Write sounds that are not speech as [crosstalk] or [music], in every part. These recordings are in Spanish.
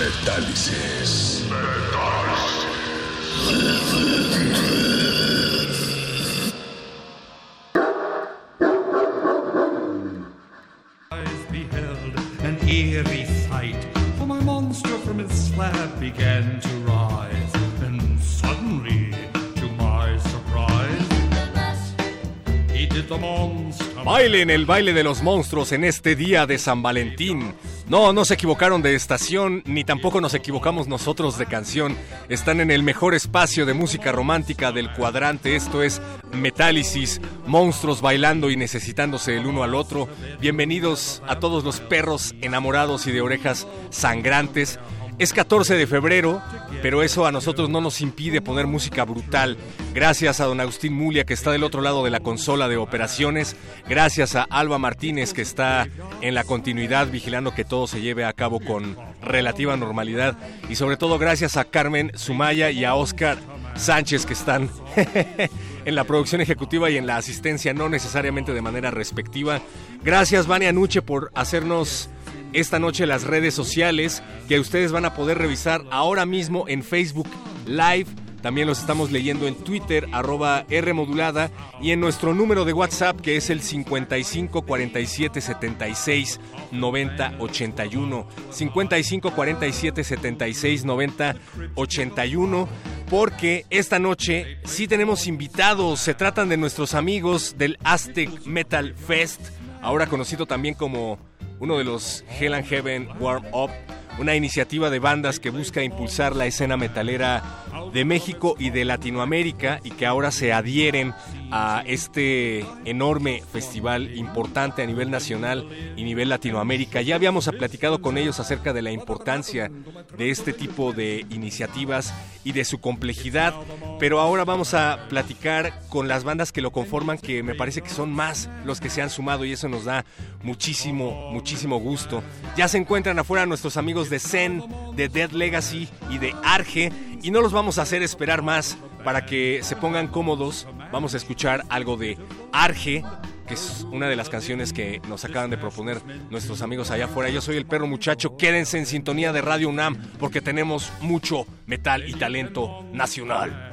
Metálisis. beheld an eerie sight, for my monster from his slab began to rise, and suddenly, to my surprise, he did the monster. Bailen el baile de los monstruos en este día de San Valentín. No, no se equivocaron de estación, ni tampoco nos equivocamos nosotros de canción. Están en el mejor espacio de música romántica del cuadrante. Esto es Metálisis, monstruos bailando y necesitándose el uno al otro. Bienvenidos a todos los perros enamorados y de orejas sangrantes. Es 14 de febrero, pero eso a nosotros no nos impide poner música brutal. Gracias a don Agustín Mulia que está del otro lado de la consola de operaciones. Gracias a Alba Martínez que está en la continuidad vigilando que todo se lleve a cabo con relativa normalidad. Y sobre todo gracias a Carmen Sumaya y a Oscar Sánchez que están [laughs] en la producción ejecutiva y en la asistencia, no necesariamente de manera respectiva. Gracias Vania Nuche por hacernos esta noche las redes sociales que ustedes van a poder revisar ahora mismo en Facebook Live. También los estamos leyendo en Twitter, arroba R modulada, y en nuestro número de WhatsApp que es el 55 47 76 90 81. 55 47 76 90 81. Porque esta noche sí tenemos invitados. Se tratan de nuestros amigos del Aztec Metal Fest, ahora conocido también como uno de los Hell and Heaven Warm Up, una iniciativa de bandas que busca impulsar la escena metalera de México y de Latinoamérica y que ahora se adhieren a este enorme festival importante a nivel nacional y nivel Latinoamérica. Ya habíamos platicado con ellos acerca de la importancia de este tipo de iniciativas y de su complejidad, pero ahora vamos a platicar con las bandas que lo conforman, que me parece que son más los que se han sumado y eso nos da muchísimo, muchísimo gusto. Ya se encuentran afuera nuestros amigos de Zen, de Dead Legacy y de Arge y no los vamos a hacer esperar más para que se pongan cómodos. Vamos a escuchar algo de Arge, que es una de las canciones que nos acaban de proponer nuestros amigos allá afuera. Yo soy el perro muchacho. Quédense en sintonía de Radio UNAM porque tenemos mucho metal y talento nacional.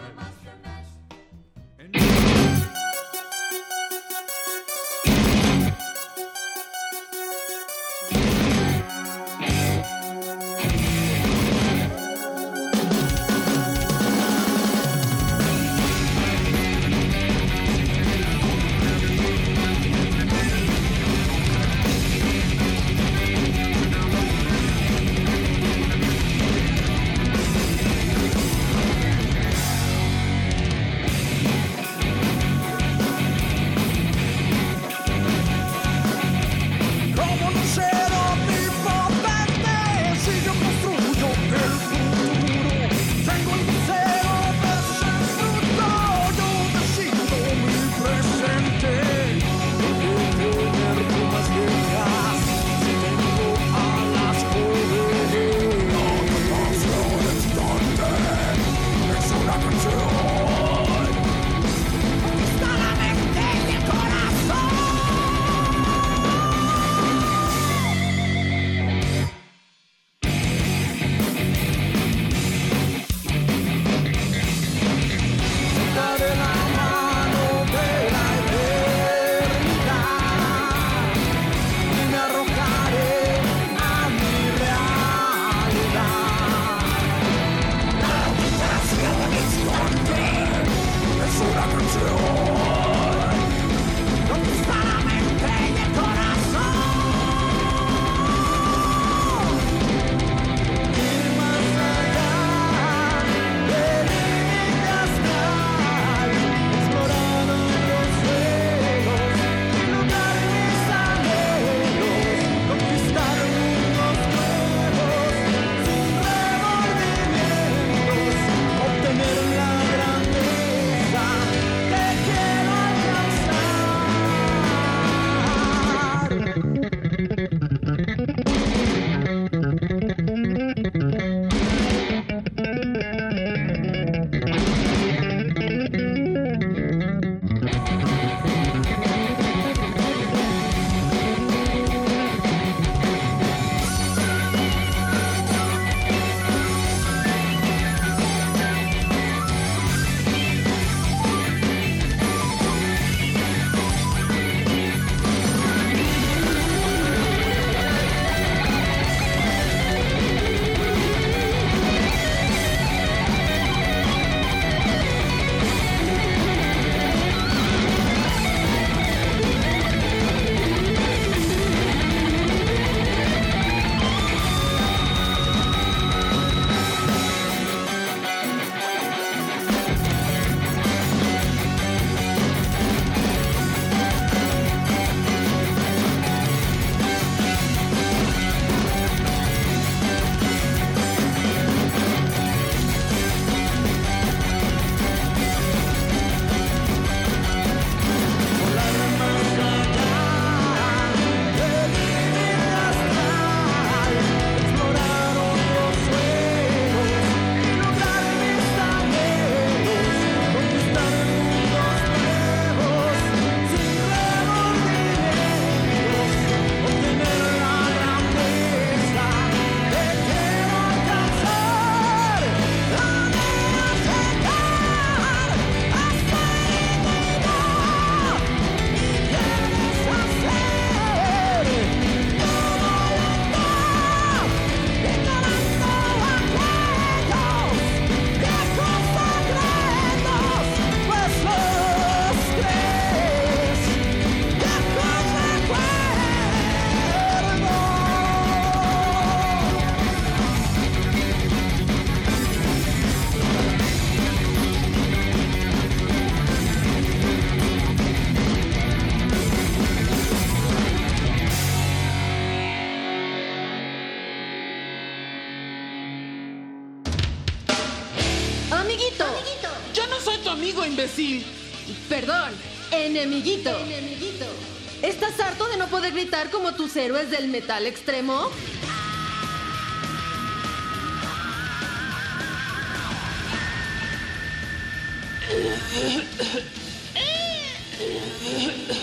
Como tus héroes del metal extremo?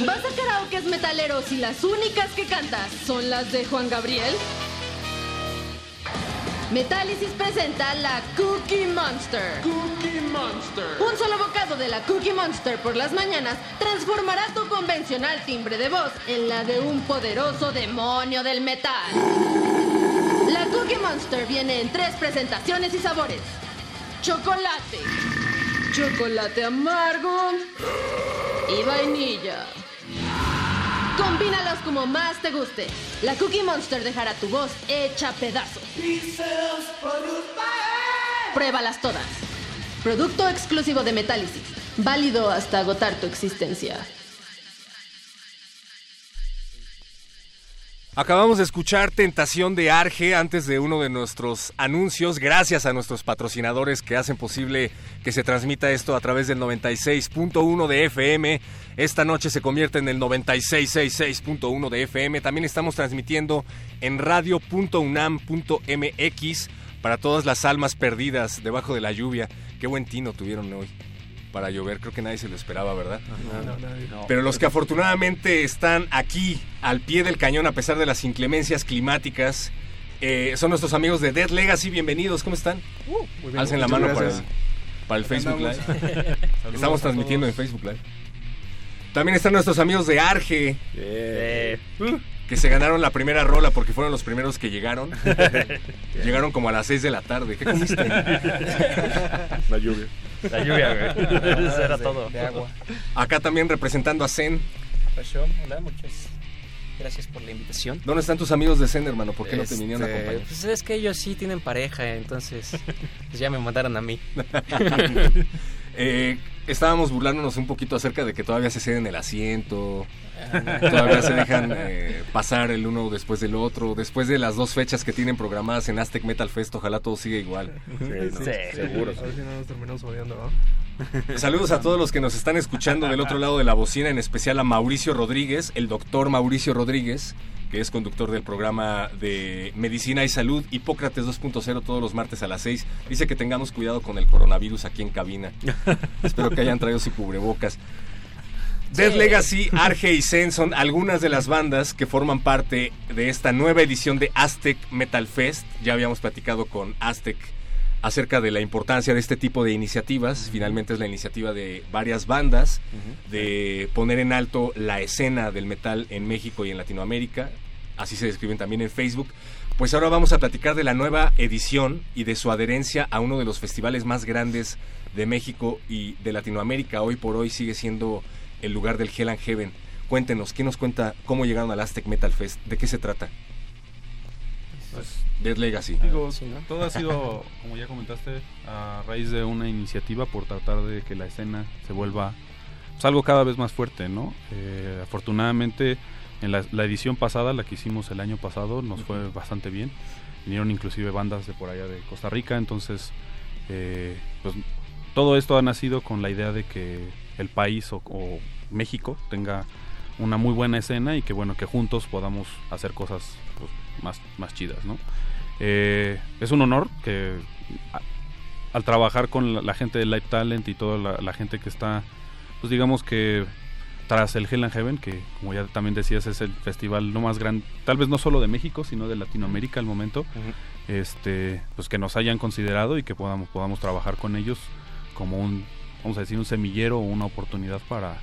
¿Vas a karaokes metaleros y las únicas que cantas son las de Juan Gabriel? Metálisis presenta la Cookie Monster. Cookie Monster. Un solo de la Cookie Monster por las mañanas transformará tu convencional timbre de voz en la de un poderoso demonio del metal. La Cookie Monster viene en tres presentaciones y sabores. Chocolate, chocolate amargo y vainilla. Combínalos como más te guste. La Cookie Monster dejará tu voz hecha pedazos. Pruébalas todas. Producto exclusivo de Metálisis. Válido hasta agotar tu existencia. Acabamos de escuchar Tentación de Arge antes de uno de nuestros anuncios, gracias a nuestros patrocinadores que hacen posible que se transmita esto a través del 96.1 de FM. Esta noche se convierte en el 9666.1 de FM. También estamos transmitiendo en radio.unam.mx para todas las almas perdidas debajo de la lluvia. Qué buen tino tuvieron hoy para llover. Creo que nadie se lo esperaba, ¿verdad? Pero los que afortunadamente están aquí al pie del cañón a pesar de las inclemencias climáticas eh, son nuestros amigos de Dead Legacy. Bienvenidos, ¿cómo están? Alcen la mano para el, para el Facebook Live. [laughs] Estamos transmitiendo en Facebook Live. También están nuestros amigos de Arge. Que se ganaron la primera rola porque fueron los primeros que llegaron. [laughs] llegaron como a las 6 de la tarde. ¿Qué comiste? [laughs] La lluvia. La lluvia, güey. [laughs] Eso era todo. De agua. Acá también representando a Zen. Pasó. Hola, muchas gracias por la invitación. ¿Dónde están tus amigos de Zen, hermano? ¿Por qué no te vinieron a Este, acompañar? Pues es que ellos sí tienen pareja, entonces pues ya me mandaron a mí. Eh, estábamos burlándonos un poquito acerca de que todavía se ceden el asiento, [laughs] todavía se dejan eh, pasar el uno después del otro. Después de las dos fechas que tienen programadas en Aztec Metal Fest, ojalá todo siga igual. Sí, seguro. A ver si no nos terminamos odiando, ¿no? [laughs] Saludos a todos los que nos están escuchando del otro lado de la bocina, en especial a Mauricio Rodríguez, el doctor Mauricio Rodríguez, que es conductor del programa de Medicina y Salud Hipócrates 2.0 todos los martes a las 6. Dice que tengamos cuidado con el coronavirus aquí en cabina. [laughs] Espero que hayan traído su cubrebocas. Dead Legacy, Arge y Zen son algunas de las bandas que forman parte de esta nueva edición de Aztec Metal Fest. Ya habíamos platicado con Aztec acerca de la importancia de este tipo de iniciativas. Finalmente es la iniciativa de varias bandas de poner en alto la escena del metal en México y en Latinoamérica. Así se describen también en Facebook. Pues ahora vamos a platicar de la nueva edición y de su adherencia a uno de los festivales más grandes de México y de Latinoamérica. Hoy por hoy sigue siendo el lugar del Hell and Heaven. Cuéntenos, ¿qué nos cuenta cómo llegaron al Aztec Metal Fest? ¿De qué se trata? Dead Legacy. Digo, ¿no? todo ha sido, [laughs] como ya comentaste, a raíz de una iniciativa por tratar de que la escena se vuelva pues, algo cada vez más fuerte, ¿no? Eh, afortunadamente, en la, la edición pasada, la que hicimos el año pasado, nos fue bastante bien. Vinieron inclusive bandas de por allá de Costa Rica, entonces, eh, pues todo esto ha nacido con la idea de que el país o, o México tenga una muy buena escena y que bueno que juntos podamos hacer cosas pues, más, más chidas, ¿no? Eh, es un honor que a- al trabajar con la, la gente de Live Talent y toda la, la gente que está, pues digamos que tras el Hell and Heaven, que como ya también decías es el festival no más grande, tal vez no solo de México, sino de Latinoamérica al momento, este, pues que nos hayan considerado y que podamos, podamos trabajar con ellos como un, vamos a decir, un semillero o una oportunidad para,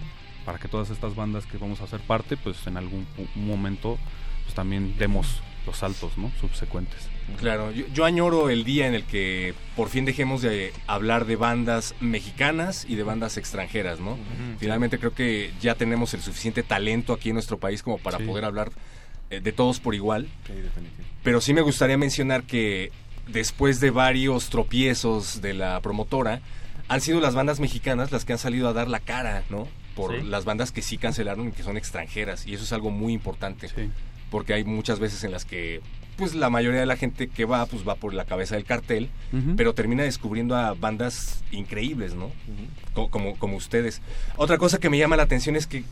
para que todas estas bandas que vamos a hacer parte, pues en algún momento, pues también demos los saltos, ¿no? Subsecuentes. Claro, yo, yo añoro el día en el que por fin dejemos de hablar de bandas mexicanas y de bandas extranjeras, ¿no? Finalmente creo que ya tenemos el suficiente talento aquí en nuestro país como para Sí. poder hablar eh, de todos por igual. Sí. Pero sí me gustaría mencionar que después de varios tropiezos de la promotora, han sido las bandas mexicanas las que han salido a dar la cara, ¿no? Por las bandas que sí cancelaron y que son extranjeras. Y eso es algo muy importante. Porque hay muchas veces en las que pues la mayoría de la gente que va, pues va por la cabeza del cartel, pero termina descubriendo a bandas increíbles, ¿no? Co- como, como ustedes. Otra cosa que me llama la atención es que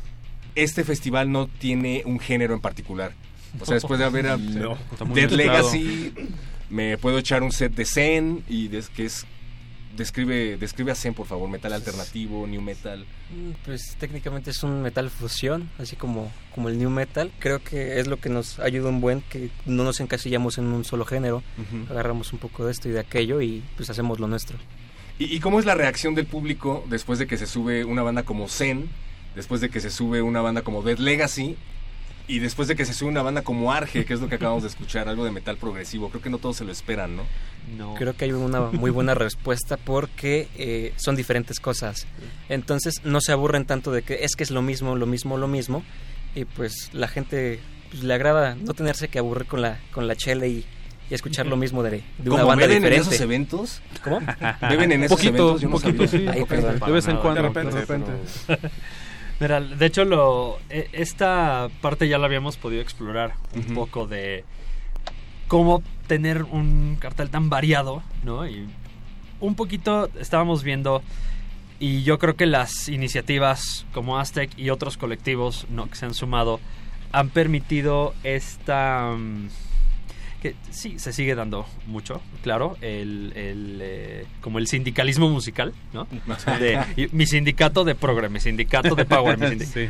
este festival no tiene un género en particular. O sea, después de haber [laughs] a No, Dead. Legacy, me puedo echar un set de Zen y des- que es describe describe a Zen, por favor, metal alternativo, new metal. Mm, Pues técnicamente es un metal fusión, así como, como el new metal. Creo que es lo que nos ayuda un buen, que no nos encasillamos en un solo género. Agarramos un poco de esto y de aquello y pues hacemos lo nuestro. ¿Y, y cómo es la reacción del público después de que se sube una banda como Zen, después de que se sube una banda como Dead Legacy y después de que se sube una banda como Arge, que es lo que acabamos de escuchar, algo de metal progresivo? Creo que no todos se lo esperan, ¿no? No. Creo que hay una muy buena respuesta porque eh, son diferentes cosas. Entonces no se aburren tanto de que es que es lo mismo, lo mismo, lo mismo. Y pues la gente pues, le agrada no tenerse que aburrir con la, con la chela y, y escuchar lo mismo de, de una ¿Cómo banda beben en diferente. esos eventos? ¿Cómo? ¿Beben en esos poquito, eventos? Yo no poquito, sabía. sí. Ay, perdón. De vez en cuando. de repente, de repente. Mira, de hecho, lo, e- esta parte ya la habíamos podido explorar un poco de cómo tener un cartel tan variado, ¿no? Y un poquito estábamos viendo, y yo creo que las iniciativas como Aztec y otros colectivos ¿no? que se han sumado han permitido esta... mm, que sí, se sigue dando mucho, claro, el, el, eh, como el sindicalismo musical, ¿no? [laughs] De, y mi sindicato de progre, mi sindicato de power, mi sindicato. Sí.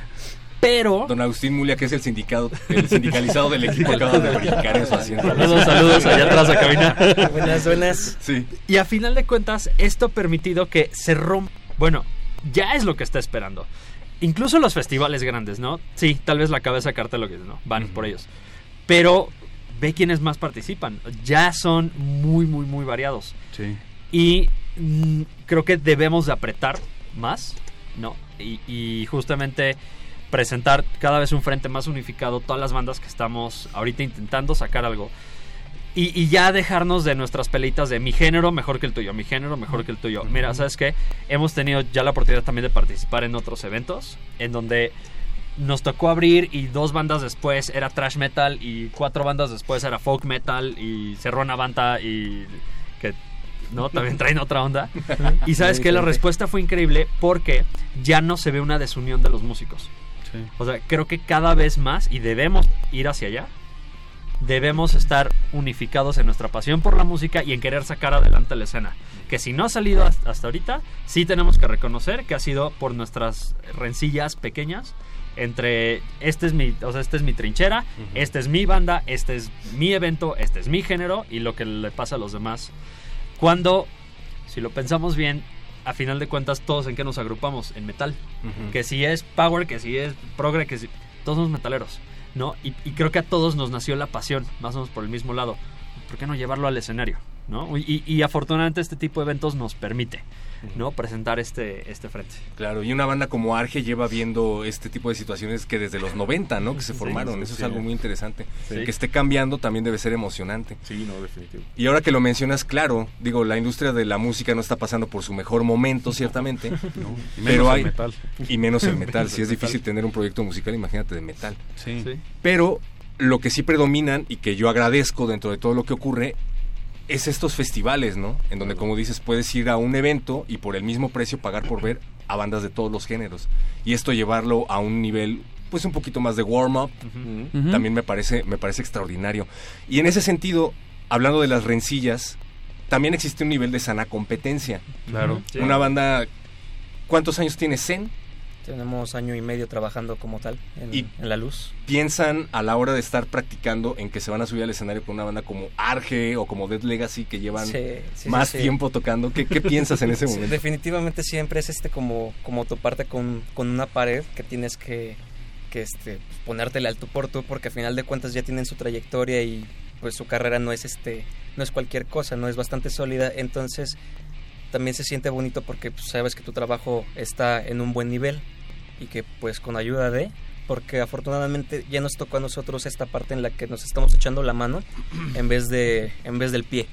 Pero... Don Agustín Mulia, que es el sindicado, el sindicalizado del equipo, acaba de brincar en su asiento. Saludos, saludos allá atrás a cabina. Buenas, buenas. Sí. Y a final de cuentas, esto ha permitido que se rompa. Bueno, ya es lo que está esperando. Incluso los festivales grandes, ¿no? Sí, tal vez la cabeza de cartel lo que ¿no? Van Ujú. por ellos. Pero ve quiénes más participan. Ya son muy, muy, muy variados. Sí. Y mm, creo que debemos de apretar más, ¿no? Y, y justamente presentar cada vez un frente más unificado, todas las bandas que estamos ahorita intentando sacar algo. Y, y ya dejarnos de nuestras peleitas de mi género mejor que el tuyo, mi género mejor que el tuyo. Mira, ¿sabes qué? Hemos tenido ya la oportunidad también de participar en otros eventos en donde nos tocó abrir y dos bandas después era trash metal y cuatro bandas después era folk metal y cerró una banda y que no también traen otra onda. [laughs] Y sabes que la respuesta fue increíble porque ya no se ve una desunión de los músicos. Sí. o sea creo que cada vez más y debemos ir hacia allá debemos estar unificados en nuestra pasión por la música y en querer sacar adelante la escena. Que si no ha salido hasta ahorita, sí tenemos que reconocer que ha sido por nuestras rencillas pequeñas entre este es mi, o sea, esta es mi trinchera, esta es mi banda, este es mi evento, este es mi género y lo que le pasa a los demás. Cuando, si lo pensamos bien, a final de cuentas todos en qué nos agrupamos, en metal. Que si es power, que si es progre, que si... Todos somos metaleros, ¿no? Y, y creo que a todos nos nació la pasión, más o menos por el mismo lado. ¿Por qué no llevarlo al escenario? ¿no? Y, y afortunadamente este tipo de eventos nos permite, ¿no? Presentar este, este frente. Claro, y una banda como Arge lleva viendo este tipo de situaciones que desde los 90, ¿no? Que se formaron. sí, Eso sí. es algo muy interesante. Sí. Que esté cambiando también debe ser emocionante. Sí, no, definitivo. Y ahora que lo mencionas, claro, digo, la industria de la música no está pasando por su mejor momento, ciertamente. [laughs] Y menos Pero el hay- metal. Y menos el metal. [laughs] Si el es difícil tener un proyecto musical, imagínate de metal. Sí. Sí. Pero lo que sí predominan y que yo agradezco dentro de todo lo que ocurre es estos festivales, ¿no? En donde, como dices, puedes ir a un evento y por el mismo precio pagar por ver a bandas de todos los géneros. Y esto llevarlo a un nivel, pues un poquito más de warm-up, Ujú. también me parece, me parece extraordinario. Y en ese sentido, hablando de las rencillas, también existe un nivel de sana competencia. Claro. Sí. Una banda, ¿cuántos años tiene Zen? Tenemos año y medio trabajando como tal en, Y- en la luz. piensan a la hora de estar practicando en que se van a subir al escenario con una banda como Arge o como Dead Legacy que llevan Sí, sí, más sí, tiempo tocando? ¿Qué, qué piensas en [laughs] ese momento? definitivamente siempre es este como, como toparte con, con una pared que tienes que, que este, ponértela al tú por tú porque al final de cuentas ya tienen su trayectoria y pues su carrera no es este no es cualquier cosa, no es bastante sólida, entonces también se siente bonito porque pues, sabes que tu trabajo está en un buen nivel y que pues con ayuda de porque afortunadamente ya nos tocó a nosotros esta parte en la que nos estamos echando la mano [clears throat] en vez de en vez del pie.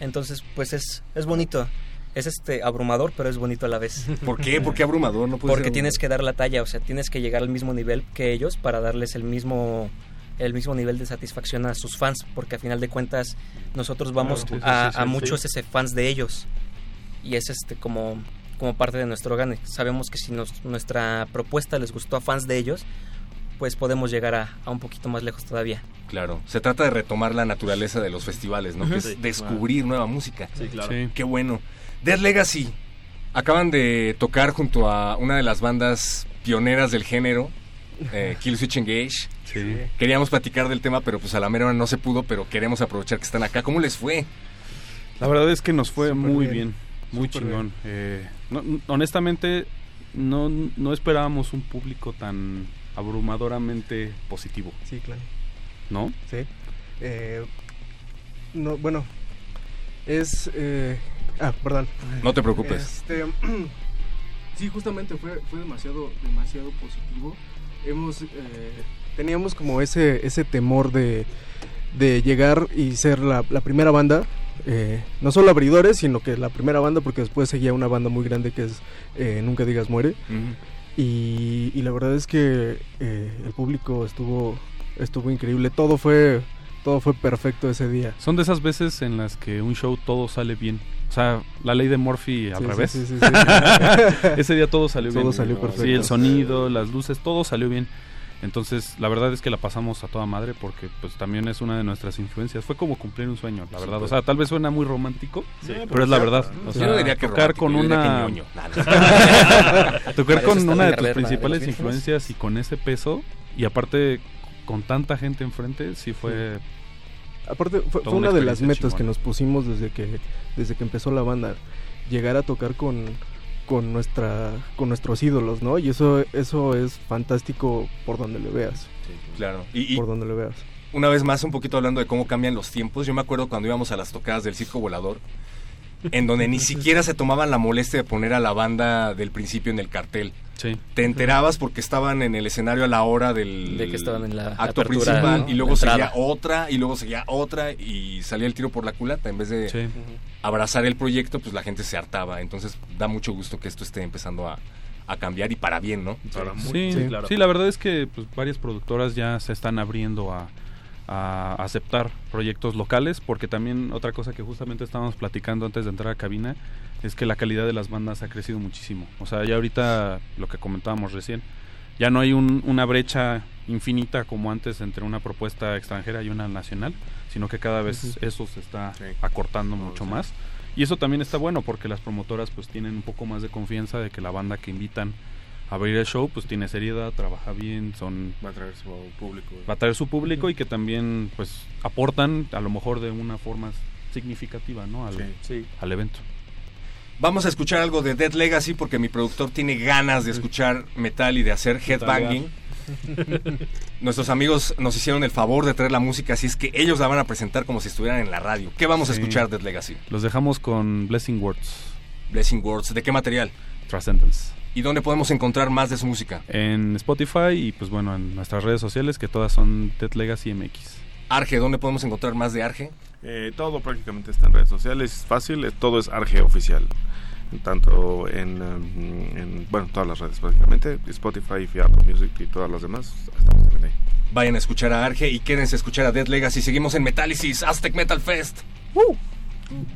Entonces, pues es es bonito. Es este abrumador, pero es bonito a la vez. [laughs] ¿Por qué? ¿Por qué abrumador? No puede Porque ser tienes que dar la talla, o sea, tienes que llegar al mismo nivel que ellos para darles el mismo el mismo nivel de satisfacción a sus fans, porque a final de cuentas nosotros vamos Claro, sí, a, sí, sí, a sí. muchos ese fans de ellos y es este como como parte de nuestro gane. Sabemos que si nos- nuestra propuesta les gustó a fans de ellos, pues podemos llegar a, a un poquito más lejos todavía. Claro, se trata de retomar la naturaleza de los festivales, ¿no? Que es Sí, descubrir nueva música. Sí, claro. Sí. Qué bueno. Dead Legacy acaban de tocar junto a una de las bandas pioneras del género, eh, [laughs] Kill Switch Engage. Sí. Queríamos platicar del tema, pero pues a la mera hora no se pudo, pero queremos aprovechar que están acá. ¿Cómo les fue? La verdad es que nos fue muy bien. bien, muy chingón. Eh, no- honestamente, no, no esperábamos un público tan abrumadoramente positivo, Sí, claro. ¿no? Sí. Eh, no, bueno, es... eh, ah, perdón. No te preocupes. Este, [clears throat] sí, justamente fue, fue demasiado, demasiado positivo. Hemos, eh, teníamos como ese, ese temor de, de llegar y ser la, la primera banda. Eh, no solo abridores, sino que la primera banda, porque después seguía una banda muy grande que es eh, Nunca Digas Muere. Y, y la verdad es que eh, el público estuvo, estuvo increíble. Todo fue, todo fue perfecto ese día. Son de esas veces en las que un show todo sale bien. O sea, la ley de Murphy al Sí, revés. sí, sí, sí. [laughs] Ese día todo salió Todo bien. salió perfecto. Sí, el sonido, las luces, todo salió bien. Entonces, la verdad es que la pasamos a toda madre porque pues también es una de nuestras influencias. Fue como cumplir un sueño, la verdad. O sea, tal vez suena muy romántico, pero es la verdad. O Yo no diría que tocar con yo diría que una ñoño. [laughs] Nada. tocar con una de tus de principales influencias y con ese peso y aparte con tanta gente enfrente, sí fue Aparte, fue, una una de las metas que nos pusimos desde que, desde que empezó la banda. Llegar a tocar con, con, nuestra, con nuestros ídolos, ¿no? Y eso, eso es fantástico por donde le veas. Claro. Y, y Por donde le veas. una vez más, un poquito hablando de cómo cambian los tiempos. Yo me acuerdo cuando íbamos a las tocadas del Circo Volador, en donde ni [laughs] siquiera se tomaban la molestia de poner a la banda del principio en el cartel. sí. Te enterabas porque estaban en el escenario a la hora del De que estaban en la acto apertura, principal ¿no? y luego seguía otra y luego seguía otra y salía el tiro por la culata en vez de Sí. abrazar el proyecto pues la gente se hartaba entonces da mucho gusto que esto esté empezando a, a cambiar y para bien no Sí, Sí. claro. Sí, la verdad es que pues, varias productoras ya se están abriendo a, a aceptar proyectos locales, porque también otra cosa que justamente estábamos platicando antes de entrar a cabina es que la calidad de las bandas ha crecido muchísimo. O sea, ya ahorita lo que comentábamos recién, ya no hay un- una brecha infinita como antes entre una propuesta extranjera y una nacional, sino que cada vez eso se está acortando mucho más. Y eso también está bueno porque las promotoras pues tienen un poco más de confianza de que la banda que invitan abrir el show pues tiene seriedad, trabaja bien, son Va a traer su público. va a traer su público y que también pues aportan a lo mejor de una forma significativa, ¿no? Al, Sí. al evento. vamos a escuchar algo de Dead Legacy porque mi productor tiene ganas de escuchar metal y de hacer headbanging [laughs] Nuestros amigos nos hicieron el favor de traer la música, así es que ellos la van a presentar como si estuvieran en la radio. ¿Qué vamos a escuchar de Dead Legacy? Los dejamos con Blessing Words, Blessing Words. ¿De qué material? Transcendence. ¿Y dónde podemos encontrar más de su música? En Spotify y pues bueno, en nuestras redes sociales que todas son Dead Legacy MX. Arge, ¿dónde podemos encontrar más de Arge? Eh, todo prácticamente está en redes sociales, es fácil, eh, todo es Arge oficial. Tanto en, um, en, bueno, todas las redes prácticamente, Spotify, Apple Music y todas las demás, estamos también ahí. Vayan a escuchar a Arge y quédense a escuchar a Dead Legacy. Seguimos en Metálisis, Aztec Metal Fest. Fortune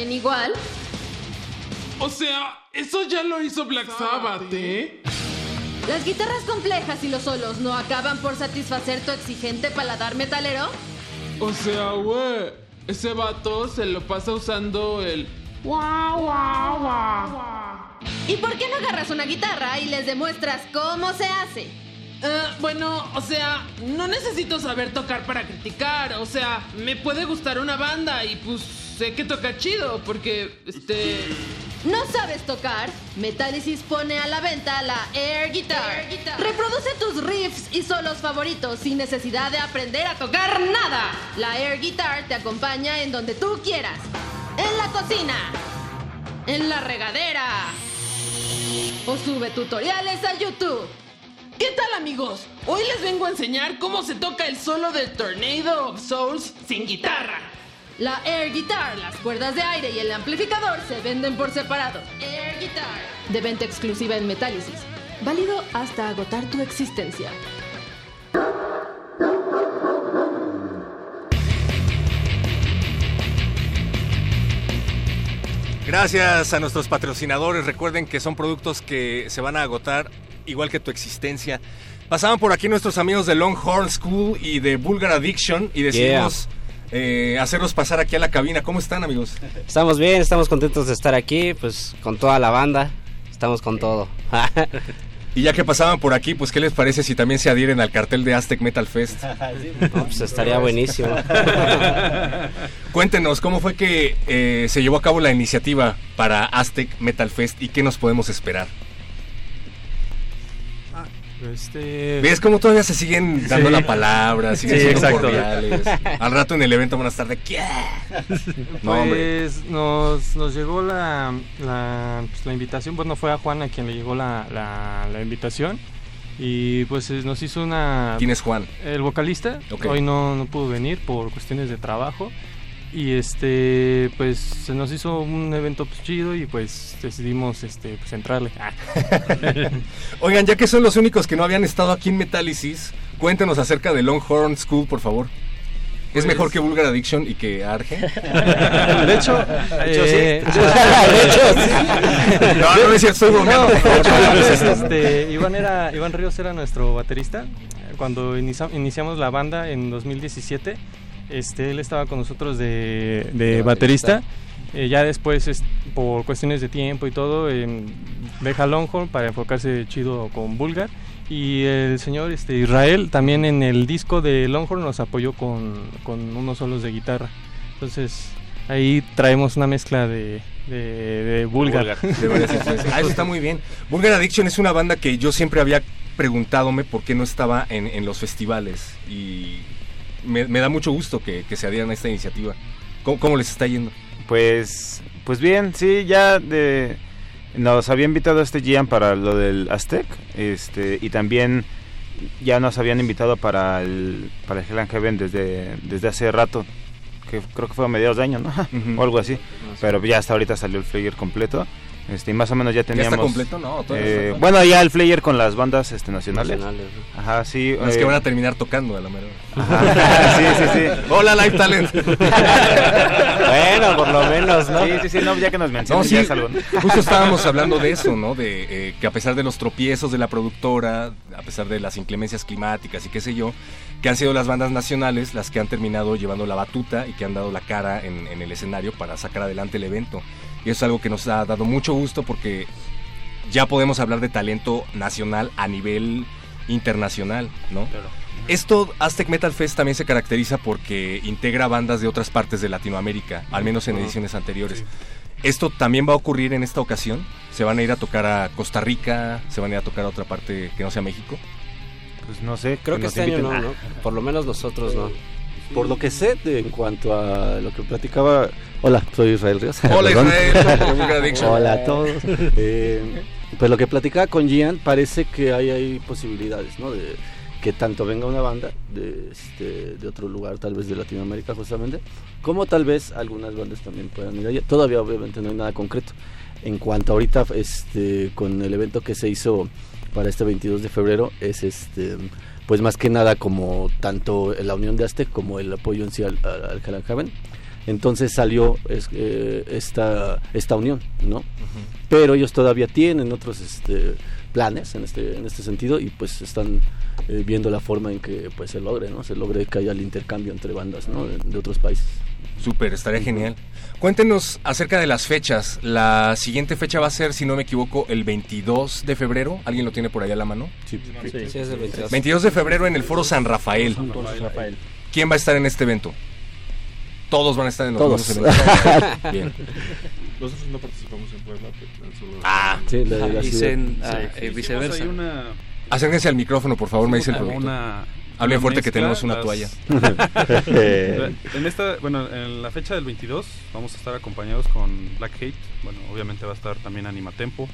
suenen igual? O sea, eso ya lo hizo Black Sabbath, ¿eh? ¿Las guitarras complejas y los solos no acaban por satisfacer tu exigente paladar metalero? O sea, güey, ese vato se lo pasa usando el guau, guau, guau. ¿Y por qué no agarras una guitarra y les demuestras cómo se hace? Eh, bueno, o sea, no necesito saber tocar para criticar. O sea, me puede gustar una banda y pues sé que toca chido porque, este... ¿No sabes tocar? Metallicis pone a la venta la Air Guitar. Reproduce tus riffs y solos favoritos sin necesidad de aprender a tocar nada. La Air Guitar te acompaña en donde tú quieras. En la cocina. En la regadera. O sube tutoriales a YouTube. ¿Qué tal amigos? Hoy les vengo a enseñar cómo se toca el solo del Tornado of Souls sin guitarra. La Air Guitar, las cuerdas de aire y el amplificador se venden por separado. Air Guitar. De venta exclusiva en Metálisis. Válido hasta agotar tu existencia. Gracias a nuestros patrocinadores. Recuerden que son productos que se van a agotar igual que tu existencia. Pasaban por aquí nuestros amigos de Longhorn School y de Vulgar Addiction y decidimos eh, hacerlos pasar aquí a la cabina. ¿Cómo están, amigos? Estamos bien, estamos contentos de estar aquí, pues con toda la banda. Estamos con todo. [laughs] Y ya que pasaban por aquí, pues ¿qué les parece si también se adhieren al cartel de Aztec Metal Fest? [laughs] No, pues estaría buenísimo. [laughs] Cuéntenos, ¿cómo fue que eh, se llevó a cabo la iniciativa para Aztec Metal Fest y qué nos podemos esperar? Este... ¿Ves cómo todavía se siguen dando Sí. la palabra? Siguen Sí, siendo exacto. cordiales. [laughs] Al rato en el evento van a estar de ¿qué? No, hombre. Pues nos, nos llegó la, la, pues, la invitación, bueno, fue a Juan a quien le llegó la, la, la invitación y pues eh, nos hizo una... ¿Quién es Juan? El vocalista, Ok. hoy no, no pudo venir por cuestiones de trabajo y este pues se nos hizo un evento pues, chido y pues decidimos este pues entrarle. Ah. [laughs] Oigan, ya que son los únicos que no habían estado aquí en Metálisis, cuéntenos acerca de Longhorn School, por favor. ¿Es Pues- mejor que Vulgar Addiction y que Arge? [laughs] De hecho, eh, de hecho, sí. [laughs] No, no es cierto, estoy bromeando, no esto. Este, Iván, era, Iván Ríos era nuestro baterista. Cuando inicia- iniciamos la banda en 2017, este, él estaba con nosotros de, de De baterista. baterista. Eh, ya después, es- por cuestiones de tiempo y todo, em, deja Longhorn para enfocarse chido con Bulgar. Y el señor este, Israel también en el disco de Longhorn nos apoyó con, con unos solos de guitarra. Entonces ahí traemos una mezcla de, de, de Bulgar. Influencias. Ah, eso está muy bien. Vulgar Addiction es una banda que yo siempre había preguntadome por qué no estaba en, en los festivales. Y me, me da mucho gusto que, que se adhieran a esta iniciativa. ¿Cómo, cómo les está yendo? Pues, pues bien, sí, ya de, nos había invitado a este Gian para lo del Aztec, este, y también ya nos habían invitado para el, para el Hell and Heaven desde, desde hace rato, que creo que fue a mediados de año, ¿no? [laughs] o algo así, pero ya hasta ahorita salió el flyer completo. Este, y más o menos ya está teníamos... completo? No, eh, bueno, ya el flyer con las bandas este, nacionales. Nacionales, Ajá, sí. Es eh, que van a terminar tocando a la mera. Ajá, [laughs] sí, sí, sí. Hola, Live Talent. [laughs] Bueno, por lo menos, ¿no? Sí, sí, sí, no, ya que nos No, mencionan, sí, ya es algo, ¿no? justo estábamos hablando de eso, ¿no? De eh, que a pesar de los tropiezos de la productora, a pesar de las inclemencias climáticas y qué sé yo, que han sido las bandas nacionales las que han terminado llevando la batuta y que han dado la cara en, en el escenario para sacar adelante el evento. Y es algo que nos ha dado mucho gusto porque ya podemos hablar de talento nacional a nivel internacional, ¿no? Esto, Aztec Metal Fest también se caracteriza porque integra bandas de otras partes de Latinoamérica, al menos en ediciones anteriores. ¿Esto también va a ocurrir en esta ocasión? ¿Se van a ir a tocar a Costa Rica? ¿Se van a ir a tocar a otra parte que no sea México? Pues no sé. Creo que nos este año no, ¿no? Por lo menos nosotros no. Por lo que sé de, en cuanto a lo que platicaba. Hola, soy Israel Ríos. [laughs] Hola. Israel. [laughs] Hola a todos. Eh, pues lo que platicaba con Gian parece que hay, hay posibilidades, ¿no? De que tanto venga una banda de, este, de otro lugar, tal vez de Latinoamérica justamente, como tal vez algunas bandas también puedan ir allá. Todavía obviamente no hay nada concreto. En cuanto ahorita este, con el evento que se hizo para este 22 de febrero, es este pues más que nada como tanto la unión de Aztec como el apoyo en sí al, al, Heaven. Entonces salió es- eh, esta, esta unión, ¿no? Pero ellos todavía tienen otros este, planes en este, en este sentido y pues están eh, viendo la forma en que pues se logre, ¿no? Se logre que haya el intercambio entre bandas, ¿no? De, de otros países. Súper, estaría genial. Cuéntenos acerca de las fechas. La siguiente fecha va a ser, si no me equivoco, el 22 de febrero. ¿Alguien lo tiene por allá a la mano? Sí, Sí, es el 22. 22 de febrero en el Foro San Rafael. Rafael. ¿Quién va a estar en este evento? Todos van a estar en los Todos. mismos eventos. [laughs] Bien. Nosotros no participamos en Puebla, pero. Ah, Sí, la- la Y ciudad. se- ah, Sí, eh, viceversa. ahí una, acérquense al micrófono, por favor, me dice el productor. una, fuerte que tenemos una las- toalla. [laughs] en esta, bueno, en la fecha del 22 vamos a estar acompañados con Black Hate. Bueno, obviamente va a estar también Animatempo,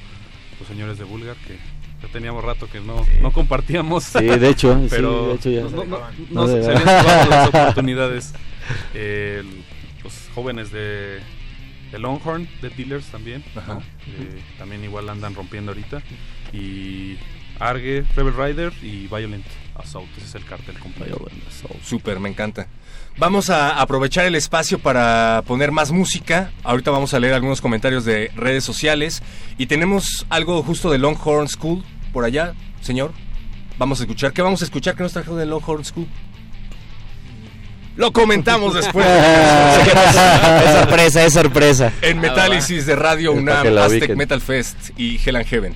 los señores de Vulgar que ya teníamos rato que no, no compartíamos. Sí, de hecho, sí, pero de hecho ya. no, no- no- No no se se habían las oportunidades. Eh, los jóvenes de, de Longhorn, de Dealers también. Eh, también igual andan rompiendo ahorita. Y Arge, Rebel Rider y Violent Assault, ese es el cartel completo. Súper, me encanta. Vamos a aprovechar el espacio para poner más música. Ahorita vamos a leer algunos comentarios de redes sociales. Y tenemos algo justo de Longhorn School por allá, señor. Vamos a escuchar. ¿Qué vamos a escuchar que nos trajo de Longhorn School? Lo comentamos después. [laughs] es sorpresa, es sorpresa. En Metálisis de Radio UNAM, Aztec. Metal Fest y Hell and Heaven.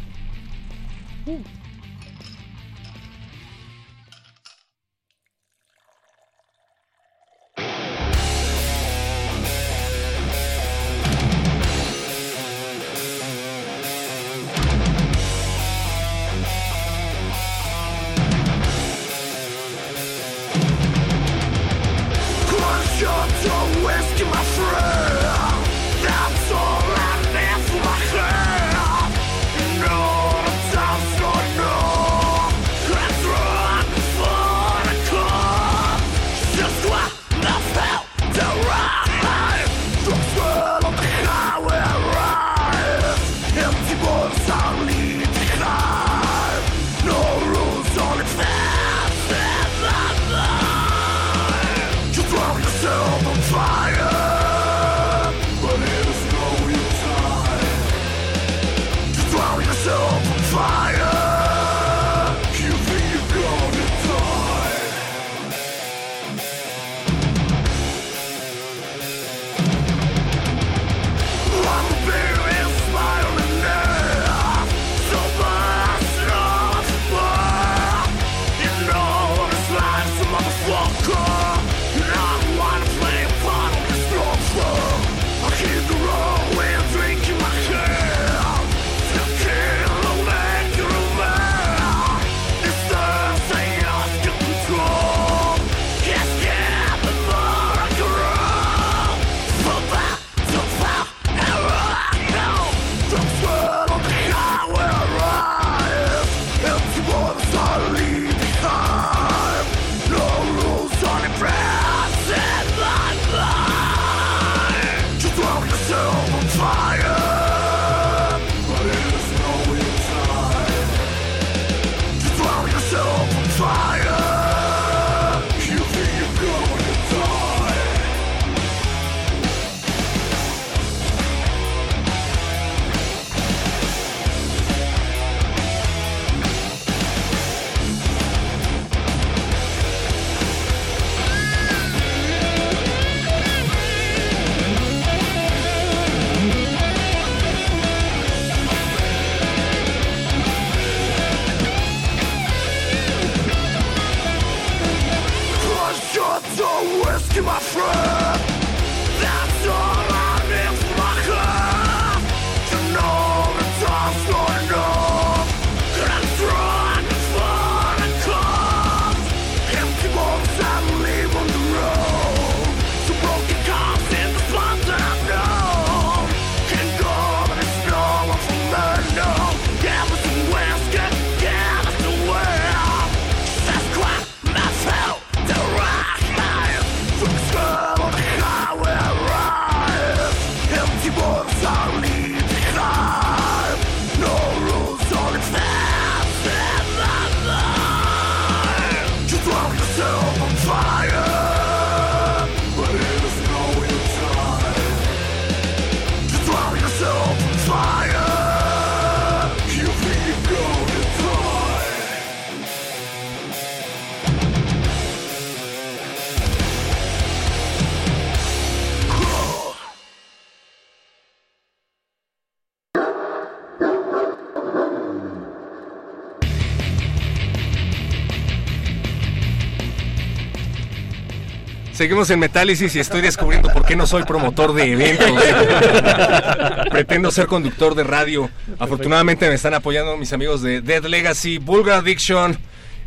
Seguimos en Metálisis y estoy descubriendo por qué no soy promotor de eventos. [laughs] Pretendo ser conductor de radio. Afortunadamente me están apoyando mis amigos de Dead Legacy, Vulgar Addiction,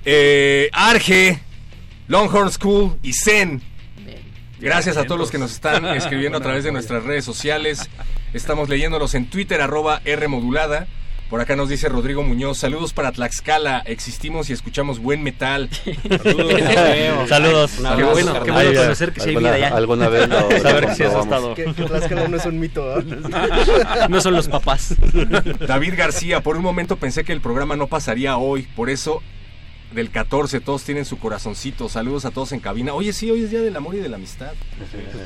eh, Arge, Longhorn School y Zen. Gracias a todos los que nos están [laughs] escribiendo a través de nuestras redes sociales. Estamos leyéndolos en Twitter, arroba R modulada. Por acá nos dice Rodrigo Muñoz, saludos para Tlaxcala, existimos y escuchamos buen metal. Saludos. [laughs] Saludos. Qué bueno, qué bueno conocer que sí hay vida allá. Alguna vez lo, [laughs] Saber que sí has comprobamos. estado. Que, que Tlaxcala no es un mito. [laughs] No son los papás. David García, por un momento pensé que el programa no pasaría hoy, por eso del 14 todos tienen su corazoncito. Saludos a todos en cabina. Oye, sí, hoy es día del amor y de la amistad.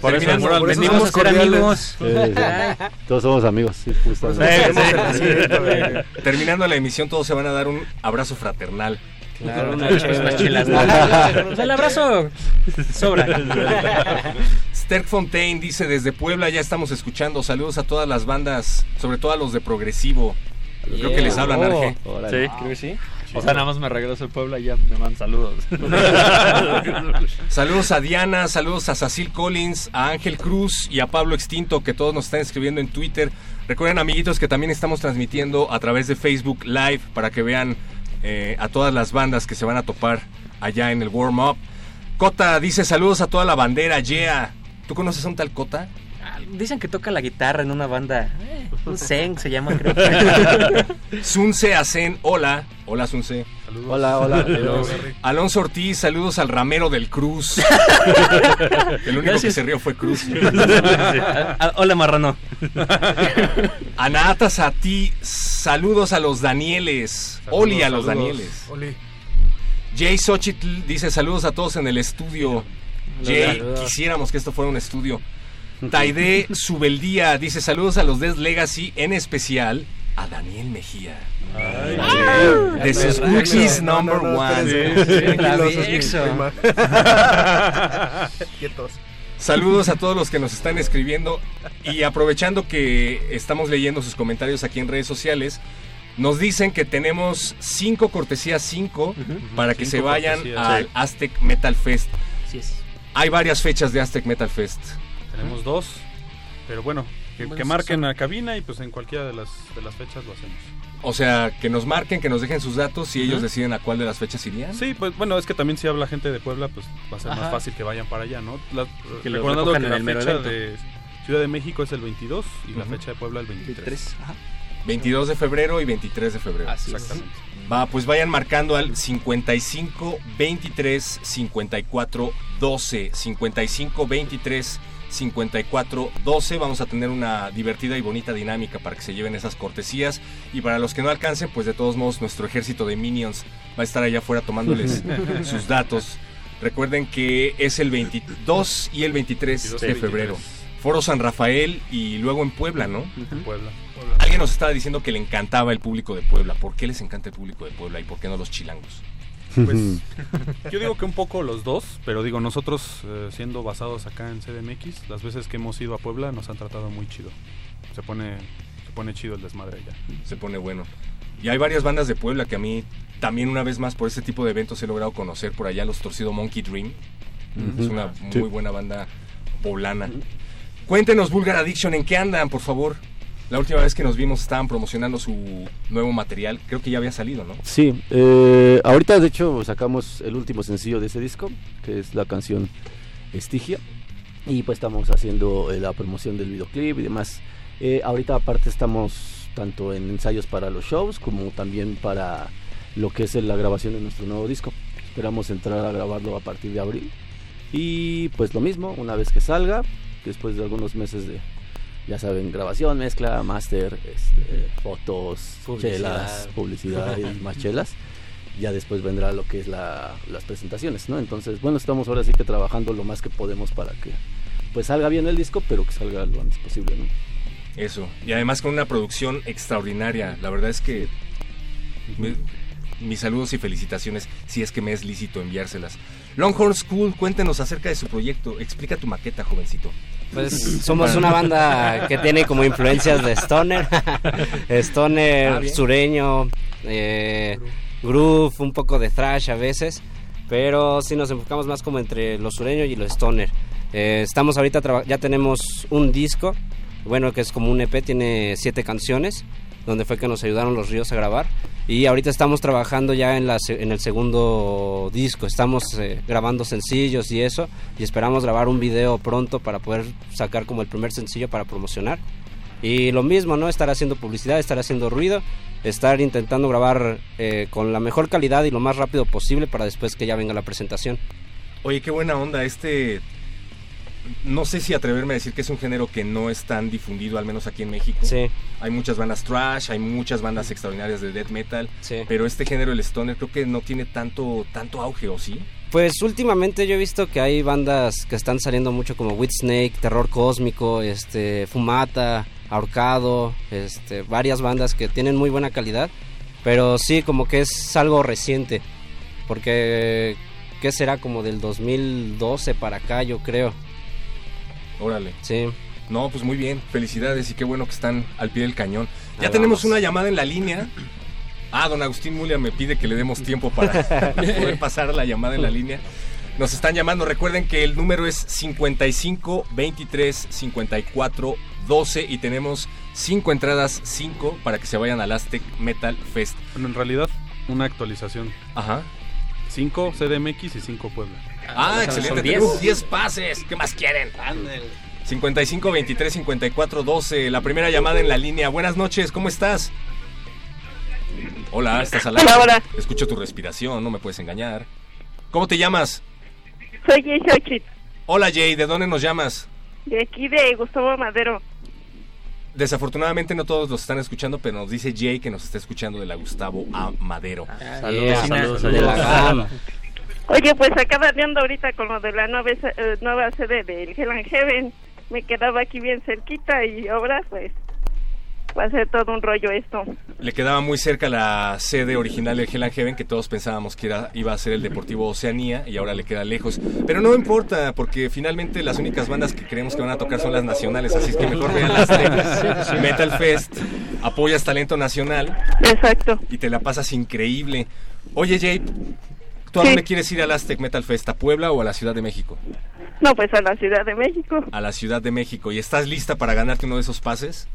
Por eso, por venimos somos a ser amigos. Sí, sí. Todos somos amigos, sí, justamente. [laughs] Terminando la emisión, todos se van a dar un abrazo fraternal. Claro, una chelas, [laughs] ¿no? Pues el abrazo sobra. Sterk Fontaine dice desde Puebla ya estamos escuchando. Saludos a todas las bandas, sobre todo a los de Progresivo. Creo que les hablan, Oh. Arge. Sí, creo que sí. O sea, nada más me regreso al pueblo y ya me mandan saludos. [laughs] Saludos a Diana, saludos a Cecil Collins, a Ángel Cruz y a Pablo Extinto, que todos nos están escribiendo en Twitter. Recuerden, amiguitos, que también estamos transmitiendo a través de Facebook Live para que vean eh, a todas las bandas que se van a topar allá en el Warm Up. Cota dice saludos a toda la bandera, yeah. ¿Tú conoces a un tal Cota? Dicen que toca la guitarra en una banda. eh, un Zen se llama, creo. [laughs] Sunce Asen, hola. Hola, Sunce. Hola, hola. Alonso Ortiz, saludos al ramero del Cruz. [laughs] El único que se rió fue Cruz. [laughs] Ah, hola, marrano. Anatas a ti, saludos a los Danieles. Oli a los saludos. Danieles. Oli. Jay Xochitl dice saludos a todos en el estudio. Jay, quisiéramos que esto fuera un estudio. [laughs] Taide Subeldía dice saludos a los Death Legacy, en especial a Daniel Mejía. de sus cookies No, no, number one. [laughs] Saludos a todos los que nos están escribiendo y aprovechando que estamos leyendo sus comentarios aquí en redes sociales, nos dicen que tenemos cinco cortesías 5 para que Cinco se vayan cortesías. al Sí. Aztec Metal Fest. Así es. Hay varias fechas de Aztec Metal Fest. Tenemos dos, pero bueno, que, Bueno, que son- marquen a cabina y pues en cualquiera de las, de las fechas lo hacemos. O sea, que nos marquen, que nos dejen sus datos y ellos deciden a cuál de las fechas irían. Sí, pues bueno, es que también si habla gente de Puebla, pues va a ser Ajá. más fácil que vayan para allá, ¿no? La- Que recordando que en la el fecha evento. de Ciudad de México es el 22 y la fecha de Puebla el 23. Tres. Ajá. 22 de febrero y 23 de febrero. Así es. Exactamente. Va, pues vayan marcando al 55 23 54 12. 55 23 54 12. Vamos a tener una divertida y bonita dinámica para que se lleven esas cortesías. Y para los que no alcancen, pues de todos modos, nuestro ejército de minions va a estar allá afuera tomándoles [laughs] sus datos. Recuerden que es el 22 y el 23 22 de febrero. 23. Foro San Rafael y luego en Puebla, ¿no? En Puebla. Alguien nos estaba diciendo que le encantaba el público de Puebla. ¿Por qué les encanta el público de Puebla y por qué no los chilangos? Pues [laughs] yo digo que un poco los dos, pero digo, nosotros eh, siendo basados acá en CDMX, las veces que hemos ido a Puebla nos han tratado muy chido. Se pone, se pone chido el desmadre allá. Se pone bueno. Y hay varias bandas de Puebla que a mí también una vez más por este tipo de eventos he logrado conocer por allá los Torcido Monkey Dream. Es una Sí. muy buena banda poblana. Cuéntenos Vulgar Addiction, ¿en qué andan, por favor? La última vez que nos vimos estaban promocionando su nuevo material. Creo que ya había salido, ¿no? Sí, eh, ahorita de hecho sacamos el último sencillo de ese disco, que es la canción Estigia, y pues estamos haciendo eh, la promoción del videoclip y demás. Eh, ahorita aparte estamos tanto en ensayos para los shows como también para lo que es la grabación de nuestro nuevo disco. Esperamos entrar a grabarlo a partir de abril. Y pues lo mismo, una vez que salga, después de algunos meses de, ya saben, grabación, mezcla, máster, este, fotos, Publicidad. chelas, publicidad y [laughs] más chelas. Ya después vendrá lo que es la, las presentaciones, ¿no? Entonces, bueno, estamos ahora sí que trabajando lo más que podemos para que pues salga bien el disco, pero que salga lo antes posible, ¿no? Eso. Y además con una producción extraordinaria. La verdad es que me- mis saludos y felicitaciones, si es que me es lícito enviárselas. Longhorn School, cuéntenos acerca de su proyecto. Explica tu maqueta, jovencito. Pues [laughs] somos una banda que tiene como influencias de stoner, [laughs] stoner, Ah, sureño, eh, groove, un poco de thrash a veces. pero sí nos enfocamos más como entre lo sureño y lo stoner. Eh, estamos ahorita, ya tenemos un disco, bueno, que es como un EP, tiene siete canciones, donde fue que nos ayudaron los ríos a grabar. Y ahorita estamos trabajando ya en, la, en el segundo disco, estamos eh, grabando sencillos y eso, y esperamos grabar un video pronto para poder sacar como el primer sencillo para promocionar. Y lo mismo, ¿no? Estar haciendo publicidad, estar haciendo ruido, estar intentando grabar eh, con la mejor calidad y lo más rápido posible para después que ya venga la presentación. Oye, qué buena onda este... No sé si atreverme a decir que es un género que no es tan difundido, al menos aquí en México. Sí. Hay muchas bandas trash, hay muchas bandas extraordinarias de death metal, Sí. pero este género, el stoner, creo que no tiene tanto, tanto auge, ¿o sí? Pues últimamente yo he visto que hay bandas que están saliendo mucho como With Snake, Terror Cósmico, este, Fumata, Ahorcado, este, varias bandas que tienen muy buena calidad, pero sí como que es algo reciente, porque ¿qué será como del 2012 para acá yo creo? Órale. Sí. No, pues muy bien, felicidades y qué bueno que están al pie del cañón. Ya Ahí tenemos vamos. una llamada en la línea. Ah, don Agustín Mulia me pide que le demos tiempo para [laughs] poder pasar la llamada en la línea. Nos están llamando, recuerden que el número es 55 23 54 12 y tenemos 5 entradas, 5 para que se vayan al Aztec Metal Fest. Bueno, en realidad, una actualización. Ajá. 5 CDMX y 5 Puebla. Ah, excelente, tenemos 10 pases. ¿Qué más quieren? 55 23 54 12. La primera llamada en la línea. Buenas noches, ¿cómo estás? Hola, estás al aire. Hola, hola. Escucho tu respiración, no me puedes engañar. ¿Cómo te llamas? Soy Jay Xochitl, Hola Jay, ¿de dónde nos llamas? de aquí de Gustavo Madero. Desafortunadamente no todos los están escuchando, pero nos dice Jay que nos está escuchando de la Gustavo A. Madero. Saludos, saludos, la gama. gama. Oye, pues acaba viendo ahorita con lo de la nueva, eh, nueva sede del Hell and Heaven. Me quedaba aquí bien cerquita y ahora pues va a ser todo un rollo esto. Le quedaba muy cerca la sede original del Hell and Heaven, que todos pensábamos que era, iba a ser el Deportivo Oceanía, y ahora le queda lejos. Pero no importa, porque finalmente las únicas bandas que creemos que van a tocar son las nacionales, así es que mejor vean las Aztec [laughs] Metal Fest, apoyas talento nacional. Exacto. Y te la pasas increíble. Oye, Jay, ¿tú a Sí. dónde quieres ir al Aztec Metal Fest? ¿A Puebla o a la Ciudad de México? No, pues a la Ciudad de México. A la Ciudad de México. ¿Y estás lista para ganarte uno de esos pases?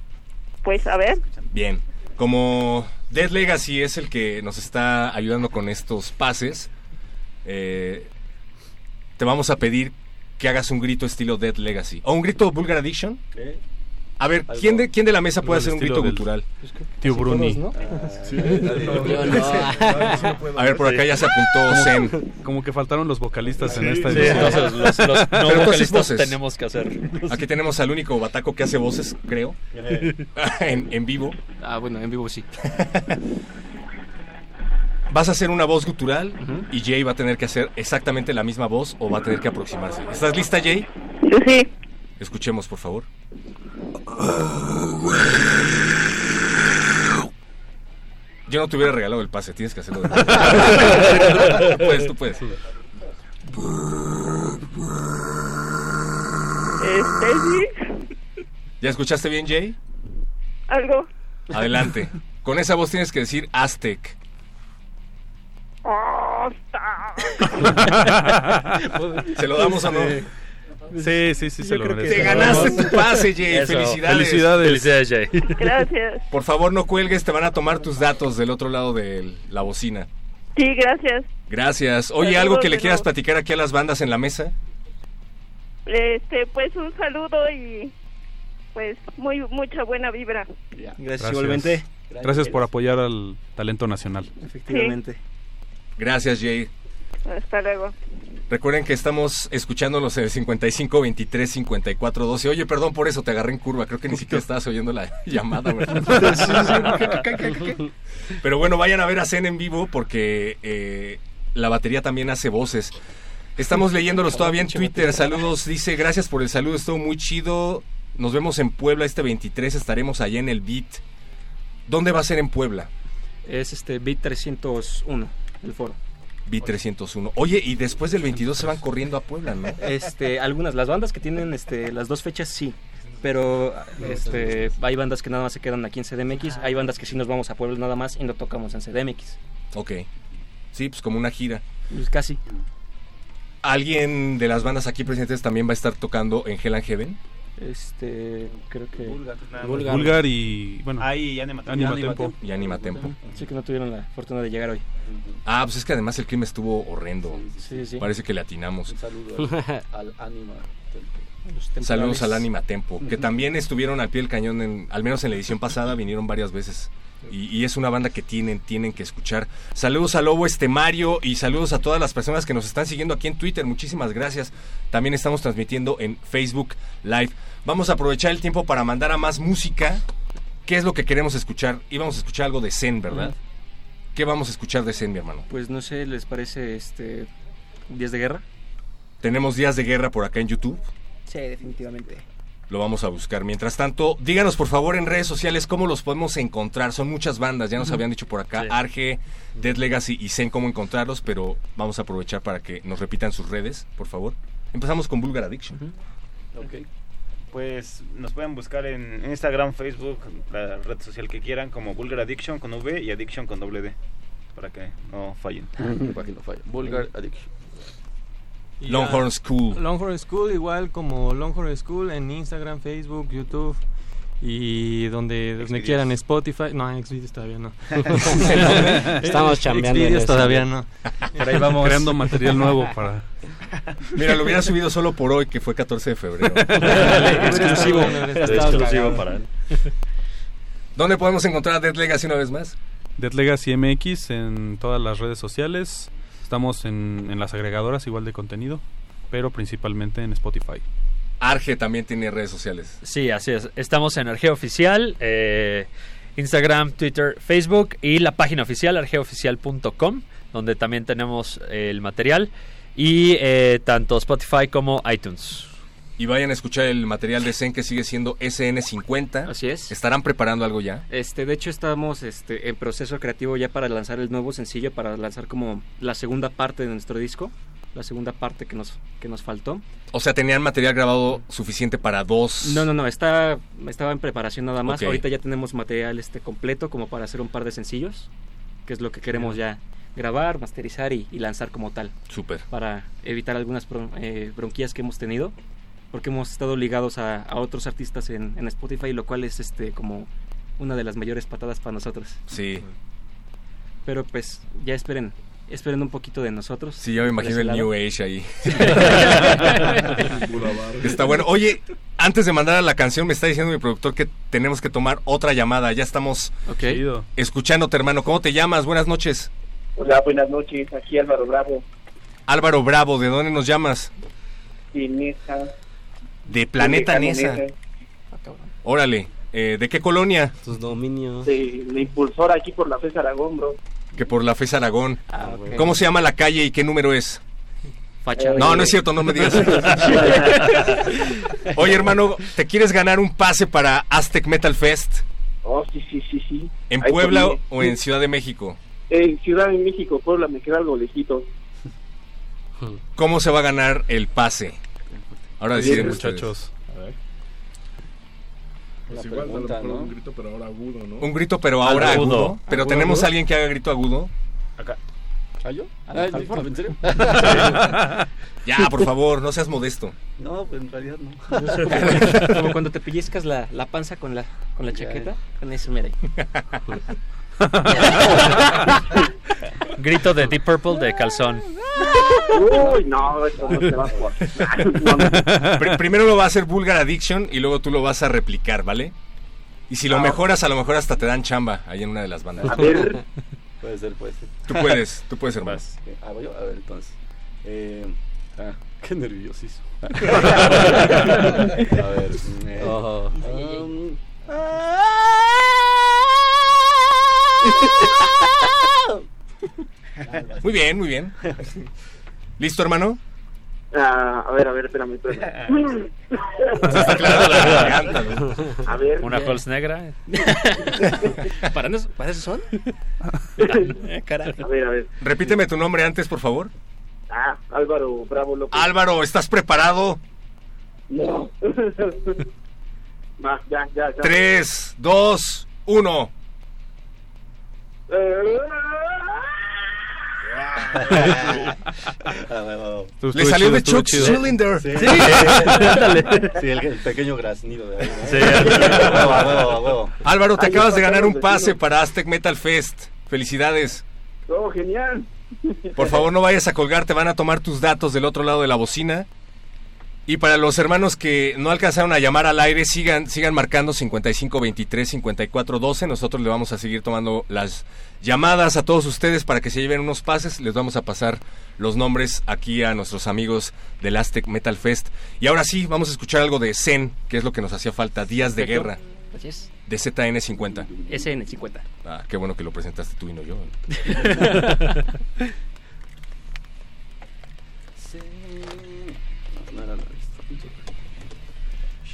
Pues a ver. Bien, como Dead Legacy es el que nos está ayudando con estos pases, eh, te vamos a pedir que hagas un grito estilo Dead Legacy. ¿O un grito Vulgar Addiction? A ver, ¿quién de, quién de la mesa puede hacer un grito gutural? Tío Bruni. Sí. A ver, por acá ya se apuntó Zen. Como que faltaron los vocalistas en esta sí, edición. entonces los- los no Pero vocalistas voces. tenemos que hacer. Aquí tenemos al único bataco que hace voces, creo. [laughs] en, en vivo. Ah, bueno, en vivo sí. [laughs] Vas a hacer una voz gutural y Jay va a tener que hacer exactamente la misma voz o va a tener que aproximarse. ¿Estás lista, Jay? Sí, sí. Escuchemos, por favor. Yo no te hubiera regalado el pase, tienes que hacerlo. de nuevo. [laughs] tú puedes, tú puedes. Este sí. ¿Ya escuchaste bien, Jay? Algo. Adelante. Con esa voz tienes que decir Aztec. ¿Se lo damos o no? Sí, sí, sí, se lo merece. Te ganaste tu pase, Jay. Eso. Felicidades. Felicidades. Felicidades, Jay. Gracias. Por favor, no cuelgues, te van a tomar tus datos del otro lado de la bocina. Sí, gracias. Gracias. Oye, ¿algo que le quieras platicar aquí a las bandas en la mesa? Este, pues un saludo y pues muy mucha buena vibra. Gracias, Gracias por apoyar al talento nacional. Efectivamente. Gracias, Jay. Hasta luego. Recuerden que estamos escuchándolos en el 55 23 54 12. Oye, perdón por eso, te agarré en curva. Creo que ni siquiera estabas oyendo la [laughs] llamada, ¿verdad? Pero bueno, vayan a ver a Zen en vivo porque eh, la batería también hace voces. Estamos leyéndolos todavía en Twitter. Saludos, dice, gracias por el saludo, estuvo muy chido. Nos vemos en Puebla este 23, estaremos allá en el Beat. ¿Dónde va a ser en Puebla? Es este Bit 301, el foro. Beat 301. Oye, y después del 22 se van corriendo a Puebla, ¿no? Este, algunas, las bandas que tienen este, las dos fechas sí, pero este, hay bandas que nada más se quedan aquí en CDMX, hay bandas que sí nos vamos a Puebla nada más y no tocamos en CDMX. Ok. Sí, pues como una gira. Pues casi. ¿Alguien de las bandas aquí presentes también va a estar tocando en Hell and Heaven? Este, creo que... Vulgar, y, bueno, Ah, y Anima Tempo. Anima Anima Tempo. Y Anima Tempo. Sí que no tuvieron la fortuna de llegar hoy. Ah, pues es que además el clima estuvo horrendo. Sí, sí. Parece que le atinamos. Un saludo al, [laughs] al Anima. Tempo. Saludos al Anima Tempo, que también estuvieron al pie del cañón, en, al menos en la edición pasada, vinieron varias veces. Y, y es una banda que tienen, tienen que escuchar. Saludos a Lobo Estemario y saludos a todas las personas que nos están siguiendo aquí en Twitter. Muchísimas gracias. También estamos transmitiendo en Facebook Live. Vamos a aprovechar el tiempo para mandar a más música. ¿Qué es lo que queremos escuchar? Íbamos a escuchar algo de Zen, ¿verdad? ¿Qué vamos a escuchar de Zen, mi hermano? Pues no sé, ¿les parece este Días de Guerra? Tenemos días de guerra por acá en YouTube. Sí, definitivamente. Lo vamos a buscar. Mientras tanto, díganos por favor en redes sociales cómo los podemos encontrar. Son muchas bandas, ya nos habían dicho por acá, Arge, Dead Legacy y Zen cómo encontrarlos, pero vamos a aprovechar para que nos repitan sus redes, por favor. Empezamos con Vulgar Addiction. Ok. Pues nos pueden buscar en Instagram, Facebook, la red social que quieran, como Vulgar Addiction con V y Addiction con doble D, para que no fallen. [laughs] Para que no falle. Vulgar Addiction. Y Longhorn ya- School. Longhorn School, igual como Longhorn School en Instagram, Facebook, YouTube y donde, donde quieran, Spotify. No, Xvideos todavía no. [laughs] Estamos chambeando Xvideos todavía no. Por ahí vamos. Creando material nuevo [laughs] para... Mira, lo hubiera subido solo por hoy, que fue 14 de febrero. [laughs] Exclusivo. Exclusivo para él. ¿Dónde podemos encontrar a Dead Legacy una vez más? Dead Legacy MX en todas las redes sociales. Estamos en, en las agregadoras igual de contenido, pero principalmente en Spotify. Arge también tiene redes sociales. Sí, así es. Estamos en Argeo Oficial, eh, Instagram, Twitter, Facebook y la página oficial argeoficial.com, donde también tenemos eh, el material y eh, tanto Spotify como iTunes. Y vayan a escuchar el material de Zen que sigue siendo SN50. Así es. ¿Estarán preparando algo ya? Este, de hecho estamos este, en proceso creativo ya para lanzar el nuevo sencillo, para lanzar como la segunda parte de nuestro disco, la segunda parte que nos, que nos faltó. O sea, ¿tenían material grabado suficiente para dos? No, no, no, está, estaba en preparación nada más. Ok. Ahorita ya tenemos material este completo como para hacer un par de sencillos, que es lo que queremos ya grabar, masterizar y, y lanzar como tal. Súper. Para evitar algunas bron- eh, bronquías que hemos tenido, porque hemos estado ligados a, a otros artistas en, en Spotify, lo cual es este como una de las mayores patadas para nosotros. Sí. Pero pues ya esperen, esperen un poquito de nosotros. Sí, ya me imagino el New. Age ahí. [laughs] está bueno. Oye, antes de mandar a la canción, me está diciendo mi productor que tenemos que tomar otra llamada. Ya estamos escuchándote, hermano. ¿Cómo te llamas? Buenas noches. Hola, buenas noches. Aquí Álvaro Bravo, Álvaro Bravo, ¿de dónde nos llamas? de Nesa. De Planeta Nesa. Órale. Eh, ¿De qué colonia? Tus dominios. De la impulsora aquí por la FES Aragón, bro. Que por la FES Aragón. ok. ¿Cómo se llama la calle y qué número es? Fachada. No, no es cierto, no me digas. [laughs] [laughs] Oye, hermano, ¿te quieres ganar un pase para Aztec Metal Fest? Oh, sí, sí, sí, sí. ¿En Ahí Puebla o en Ciudad de México? En Ciudad de México, Puebla, me queda algo lejito. ¿Cómo se va a ganar el pase? Ahora deciden muchachos. Pues Una igual, a lo pregunta, mejor ¿no? un grito, pero ahora agudo, ¿no? Un grito, pero ahora Agudo. agudo. Pero Agudo, tenemos agudo. a alguien que haga grito agudo. Acá. ¿Ah, yo? Ah, ¿En serio? [laughs] [laughs] Ya, por favor, no seas modesto. No, pues en realidad no. [laughs] Como cuando te pellizcas la, la panza con la, con la chaqueta, con eso, mira. ahí. Grito de Deep Purple de calzón. Uy, no, eso no se va a jugar. [laughs] Pr- primero lo va a hacer Vulgar Addiction y luego tú lo vas a replicar, ¿vale? Y si lo Ah. mejoras, a lo mejor hasta te dan chamba ahí en una de las bandas. A ver. Puede ser, puede ser. Tú puedes, tú puedes, hermano. Ok, Ah, voy. A ver, entonces. Eh, ah, qué nerviosísimo. [laughs] a ver. eh, Oh. um, Muy bien, muy bien. [laughs] ¿Listo, hermano? Ah, a ver, a ver, espérame, espérame. Claro, la garganta. A ver. Una. Halls negra. [laughs] ¿Para, nos- ¿Para eso son? [laughs] Eh, caray. A ver, a ver. Repíteme tu nombre antes, por favor. Ah, Álvaro Bravo López. Álvaro, ¿estás preparado? No. [laughs] Va, ya, ya, ya. Tres, dos, uno. Eh, Le salió de Chuck Cylinder. Sí, Sí. Sí, el, el pequeño graznido de ahí. ¿no? Sí. A huevo, a huevo, a huevo. Álvaro, te acabas de ganar un pase para Aztec Metal Fest. Felicidades. Oh, genial. Por favor, no vayas a colgar, te van a tomar tus datos del otro lado de la bocina. Y para los hermanos que no alcanzaron a llamar al aire, sigan, sigan marcando 55 23 54 12. Nosotros le vamos a seguir tomando las llamadas a todos ustedes para que se lleven unos pases. Les vamos a pasar los nombres aquí a nuestros amigos del Aztec Metal Fest. Y ahora sí, vamos a escuchar algo de Zen, que es lo que nos hacía falta. Días de guerra. Así es. De ZN50. SN50. Ah, qué bueno que lo presentaste tú y no yo. [laughs]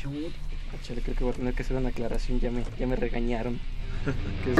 Chale, creo que voy a tener que hacer una aclaración, ya me, ya me regañaron. [laughs] Que es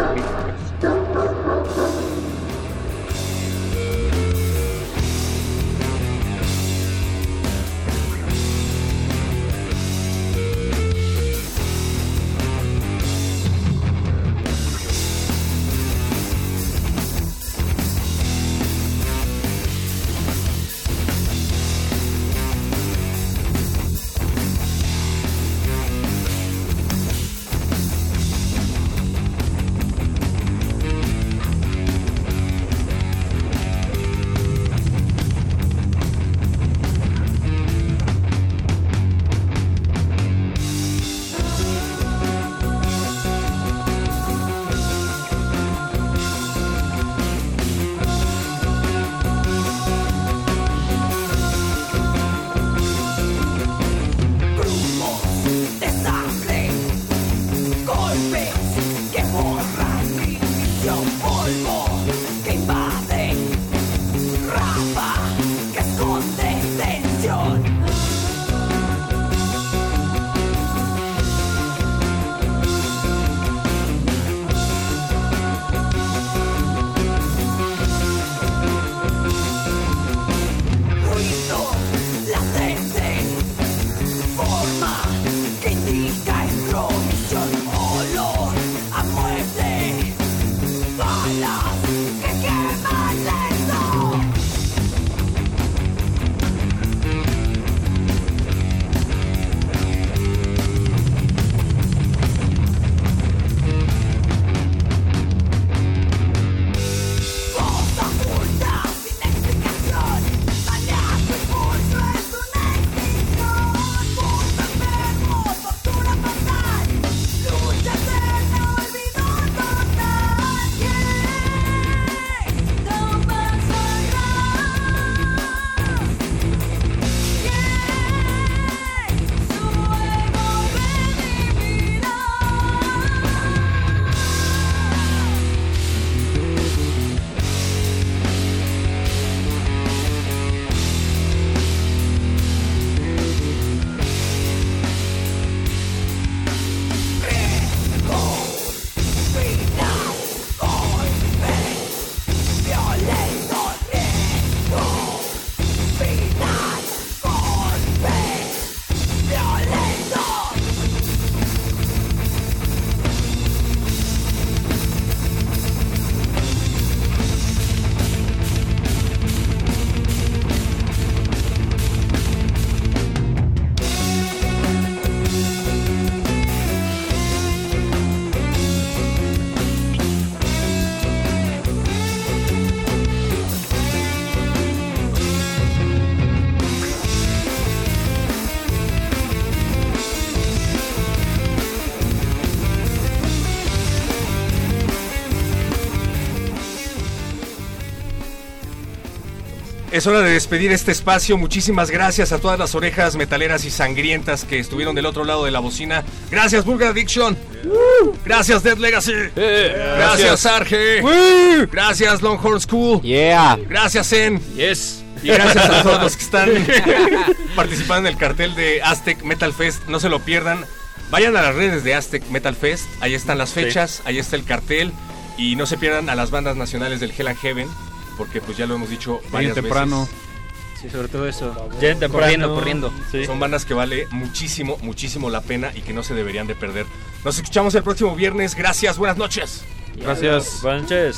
Es hora de despedir este espacio. Muchísimas gracias a todas las orejas metaleras y sangrientas que estuvieron del otro lado de la bocina. Gracias, Vulgar Addiction. Gracias, Dead Legacy. gracias. Sarge. Gracias, Longhorn School. Yeah. Gracias, Zen. Yes. Y gracias a todos los que están [laughs] participando en el cartel de Aztec Metal Fest. No se lo pierdan. Vayan a las redes de Aztec Metal Fest. Ahí están las fechas, ahí está el cartel. Y no se pierdan a las bandas nacionales del Hell and Heaven. Porque pues ya lo hemos dicho varias temprano. veces. Sí, sobre todo eso. Bien temprano. Corriendo, corriendo. Sí. Son bandas que vale muchísimo, muchísimo la pena y que no se deberían de perder. Nos escuchamos el próximo viernes. Gracias, buenas noches. Gracias. Buenas noches.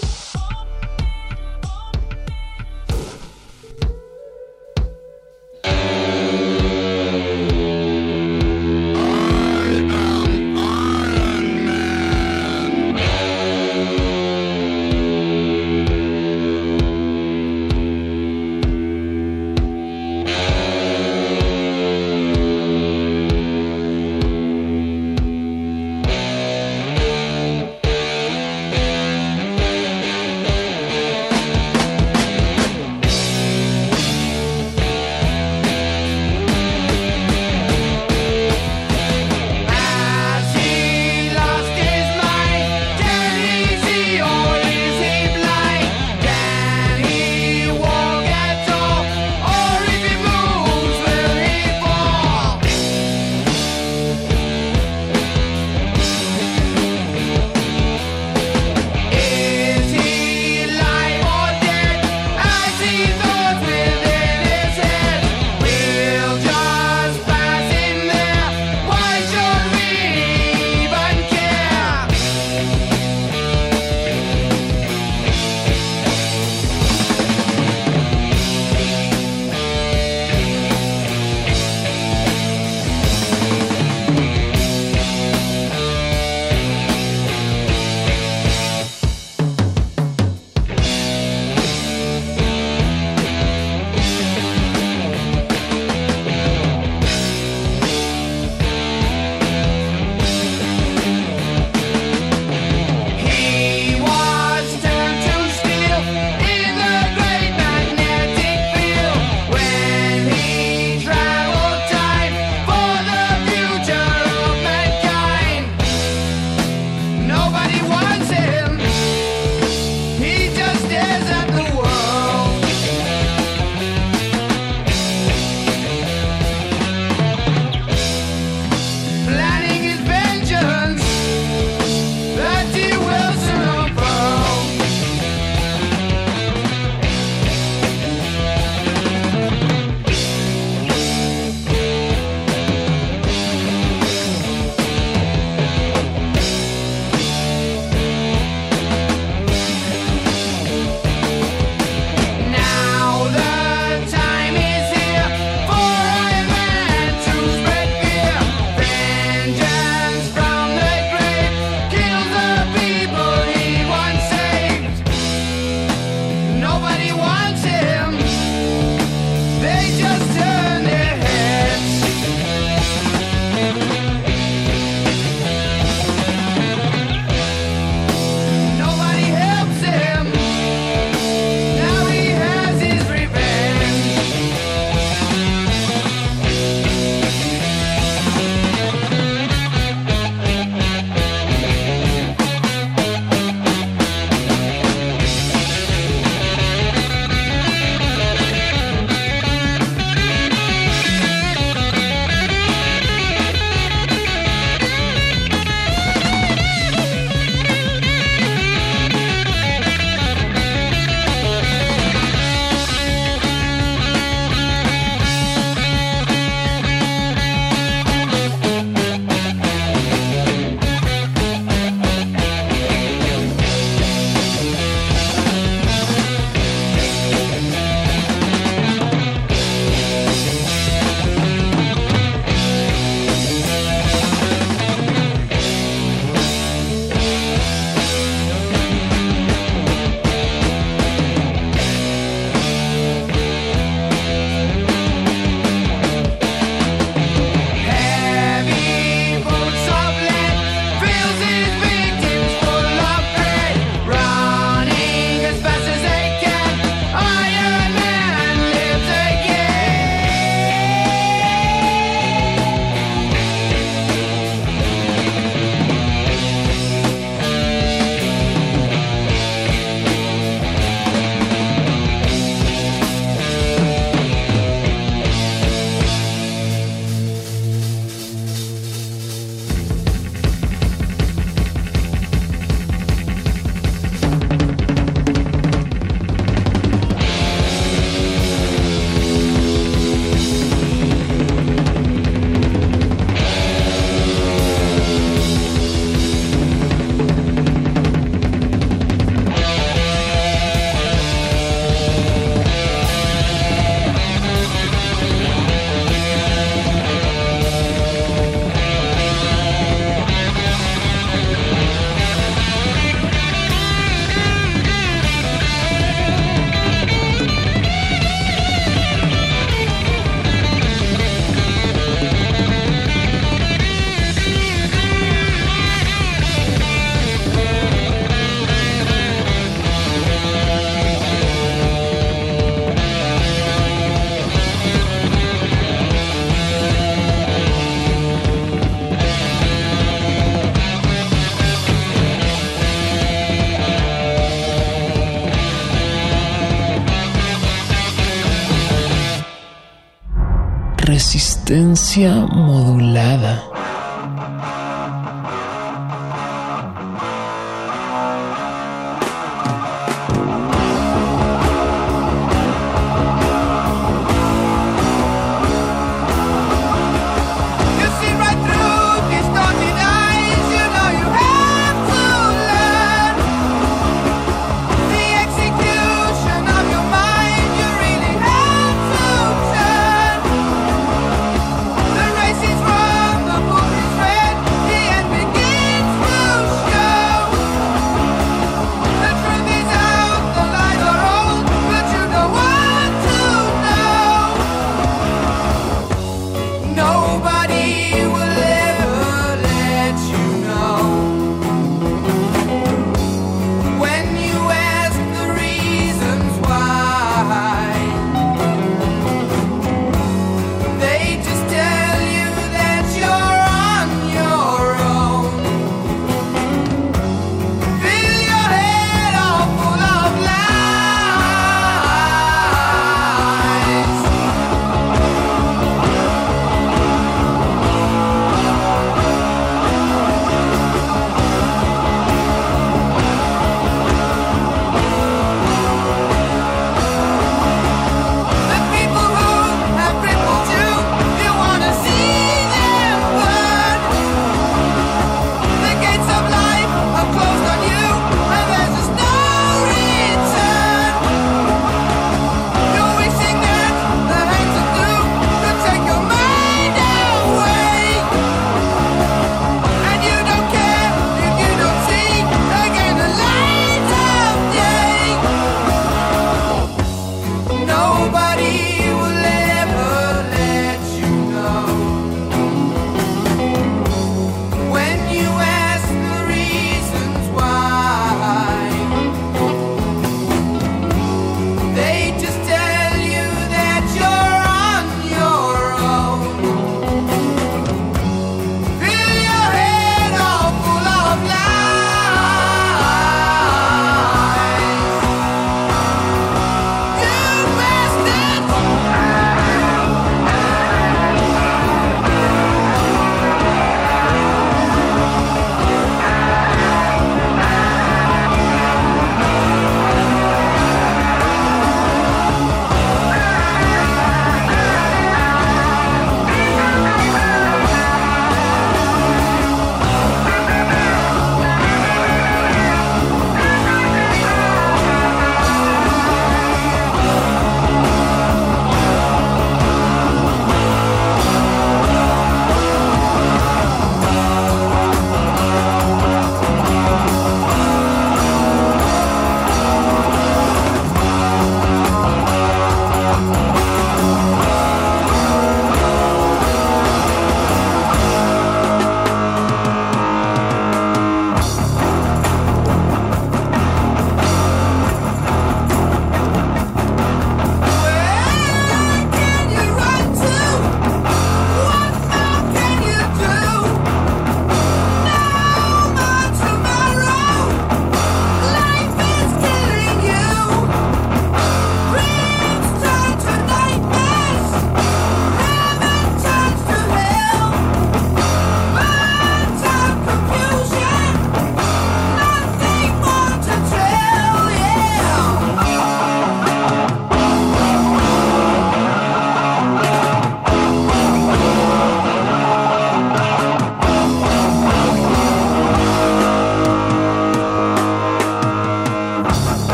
Modulada.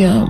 Resistencia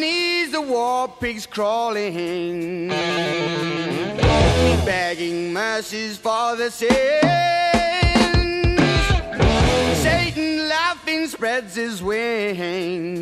pigs crawling, begging mercies for the sins. Satan laughing spreads his wings.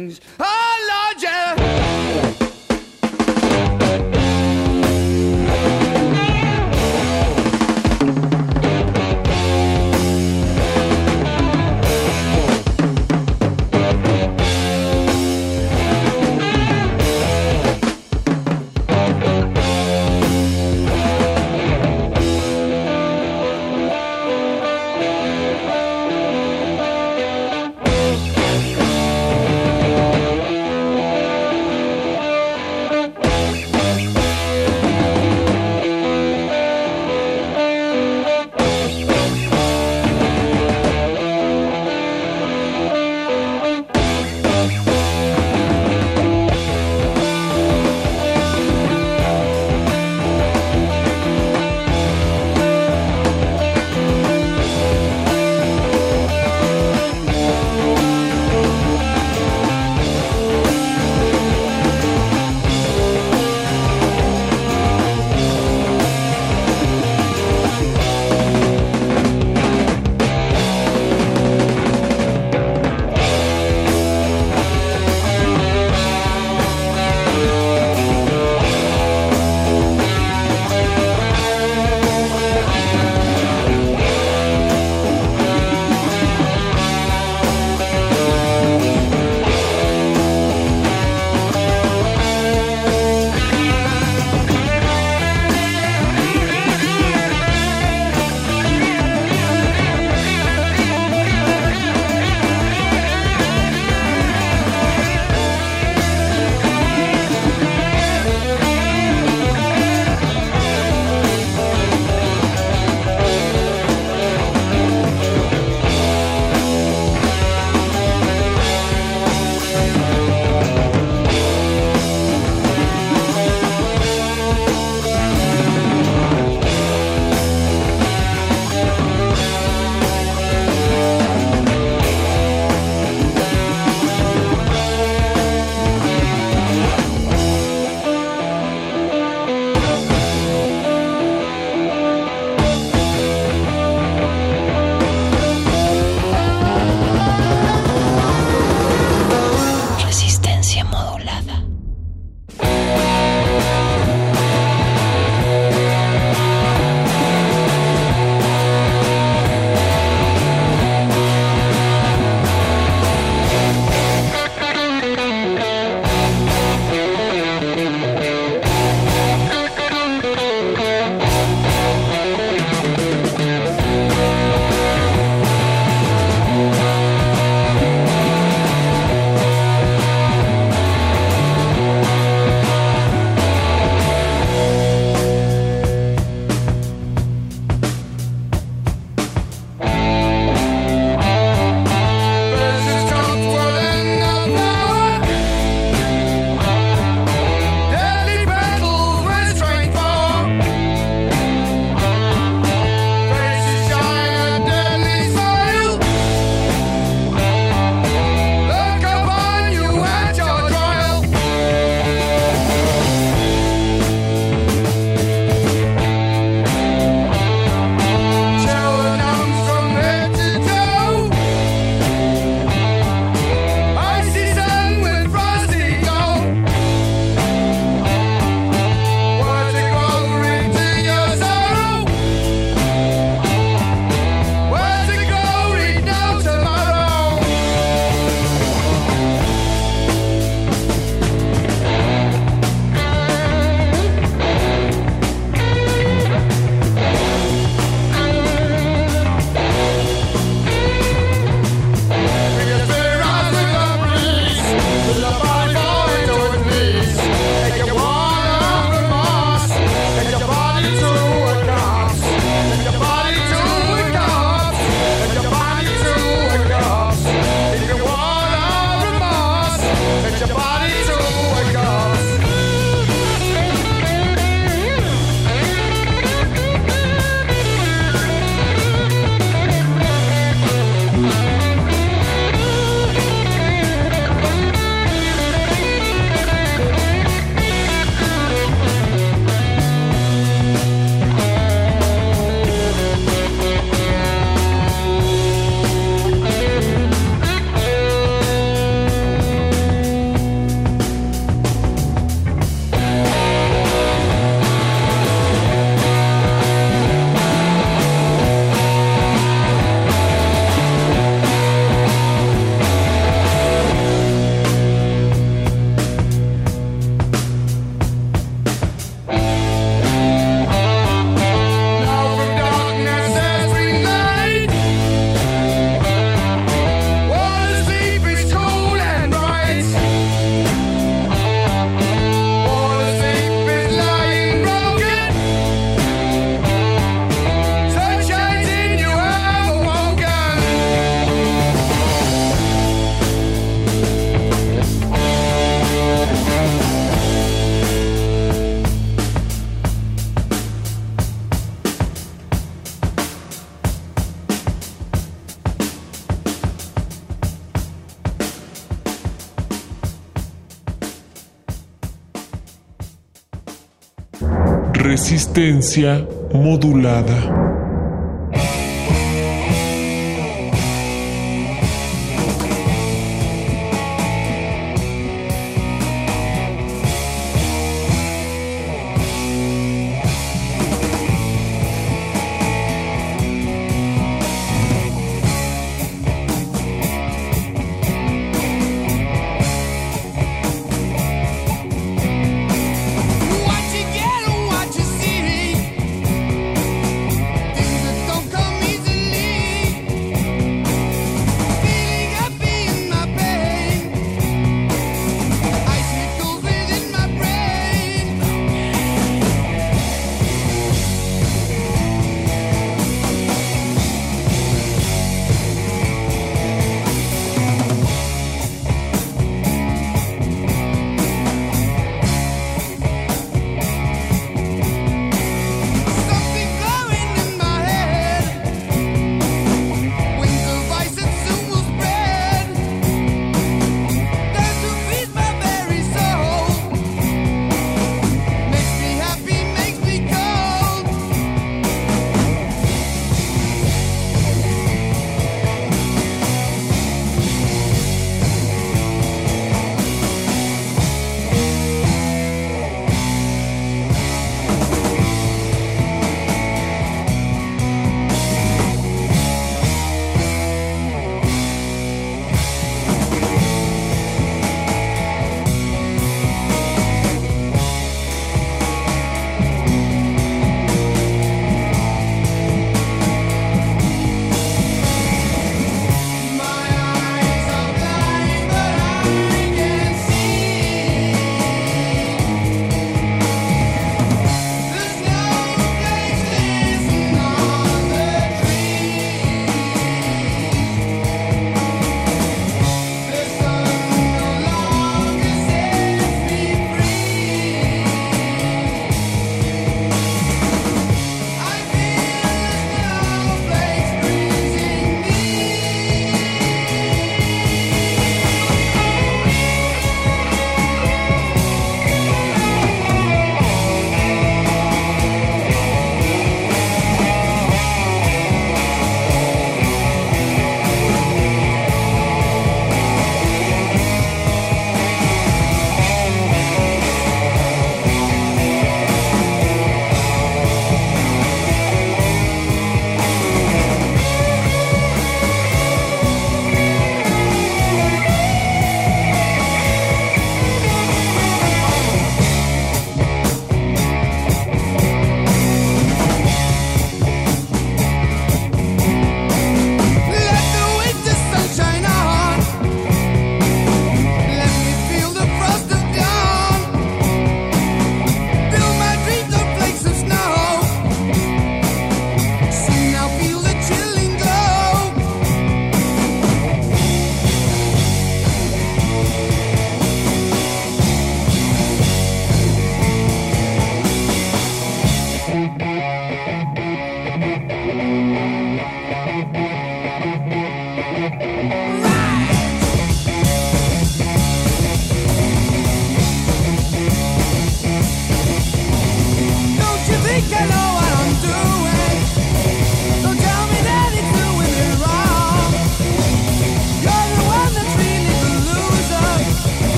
Resistencia modulada.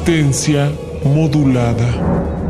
Resistencia modulada.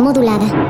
Modulada.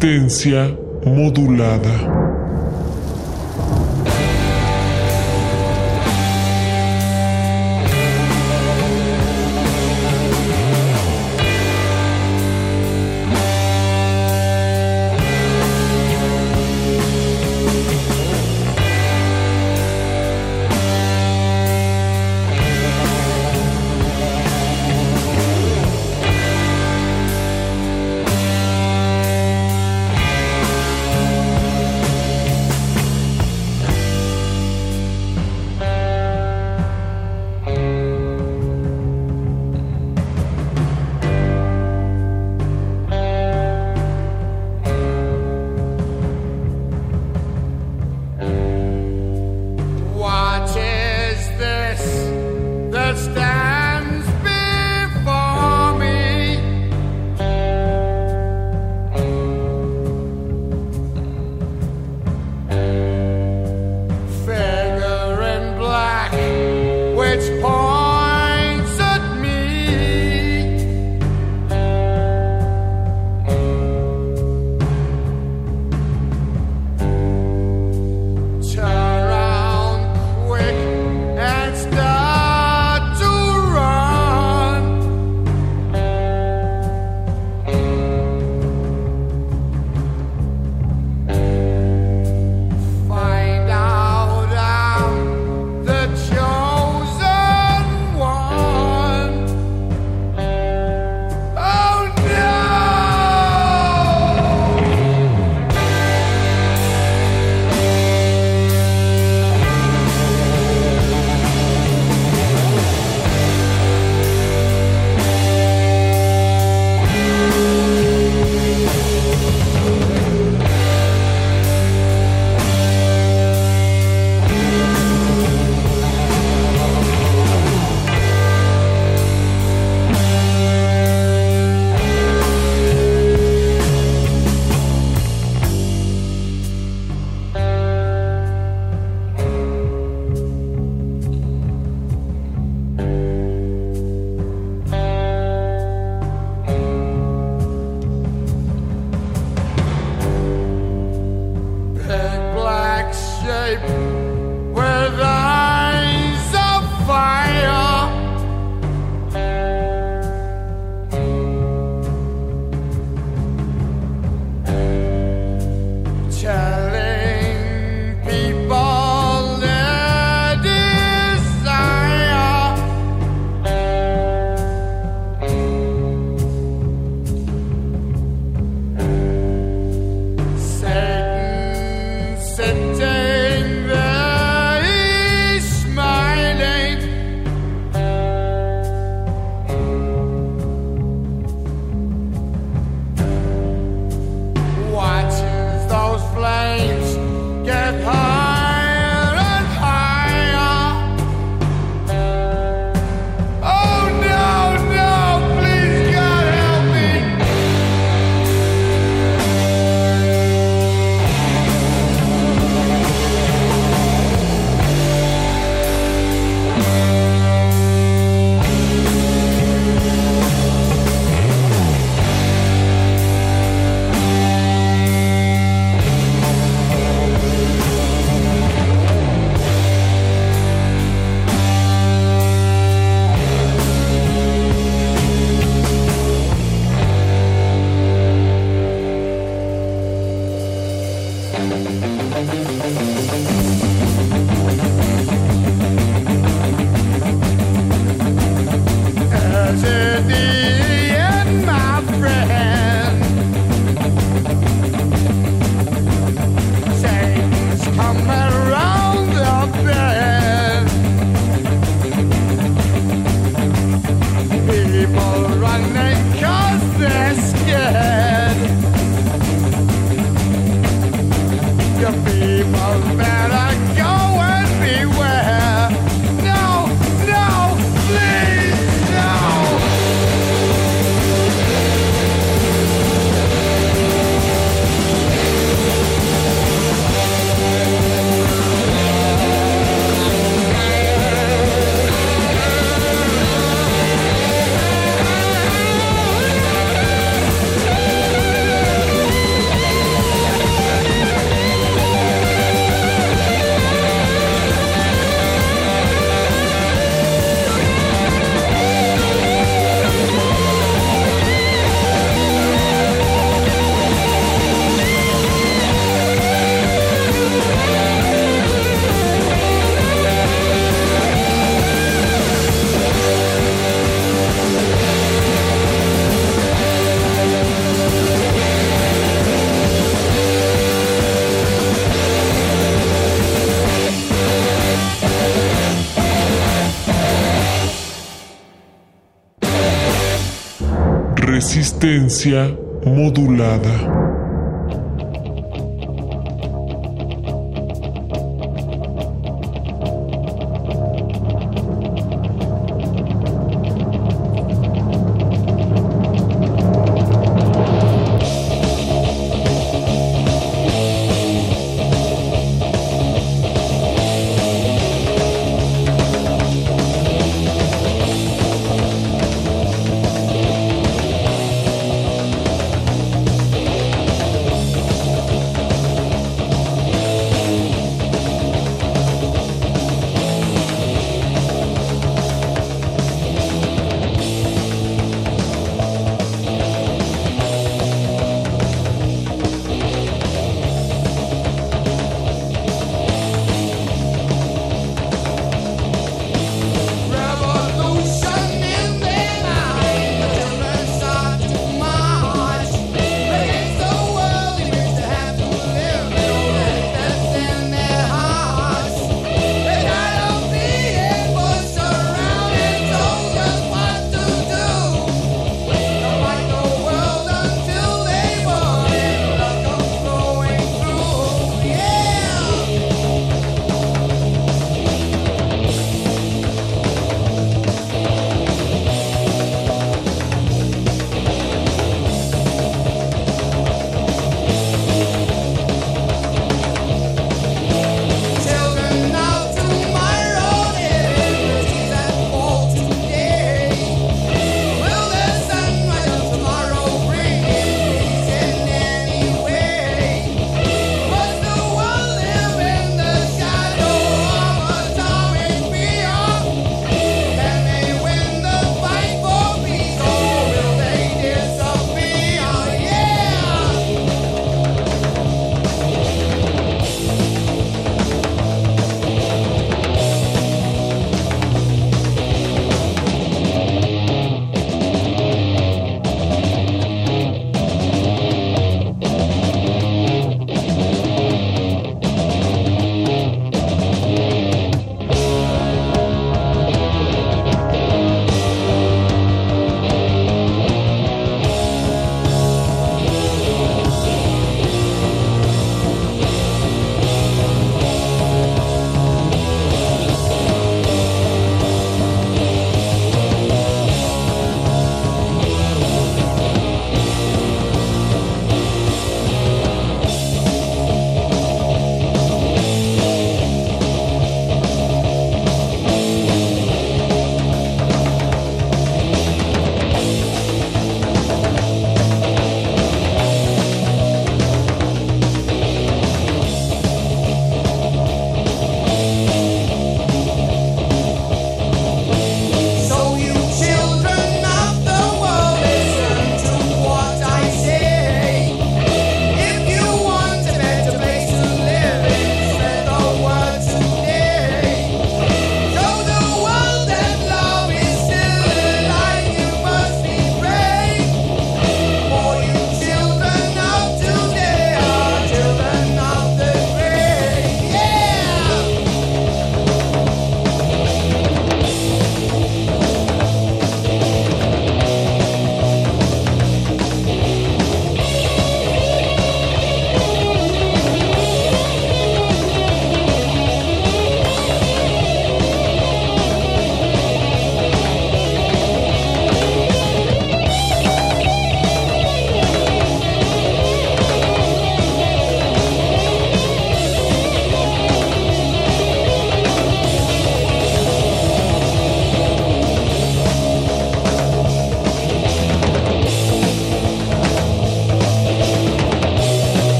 Resistencia modulada. Resistencia modulada.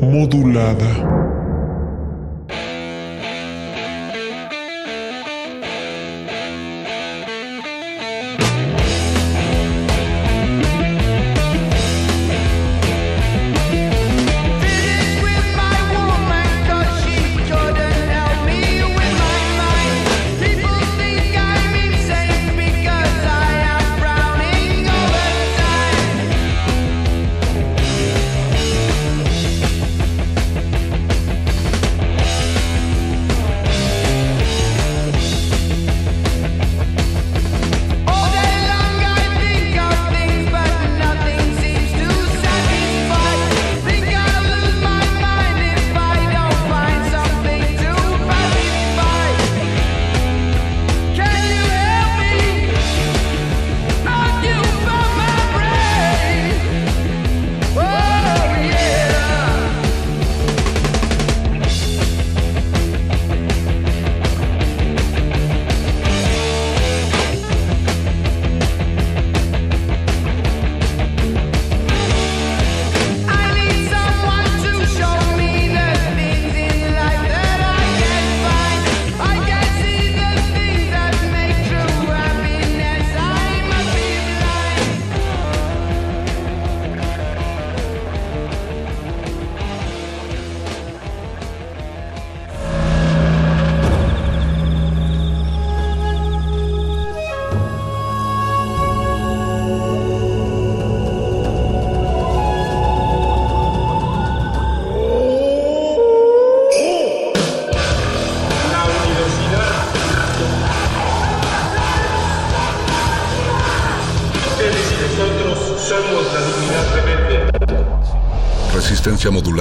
Modulada.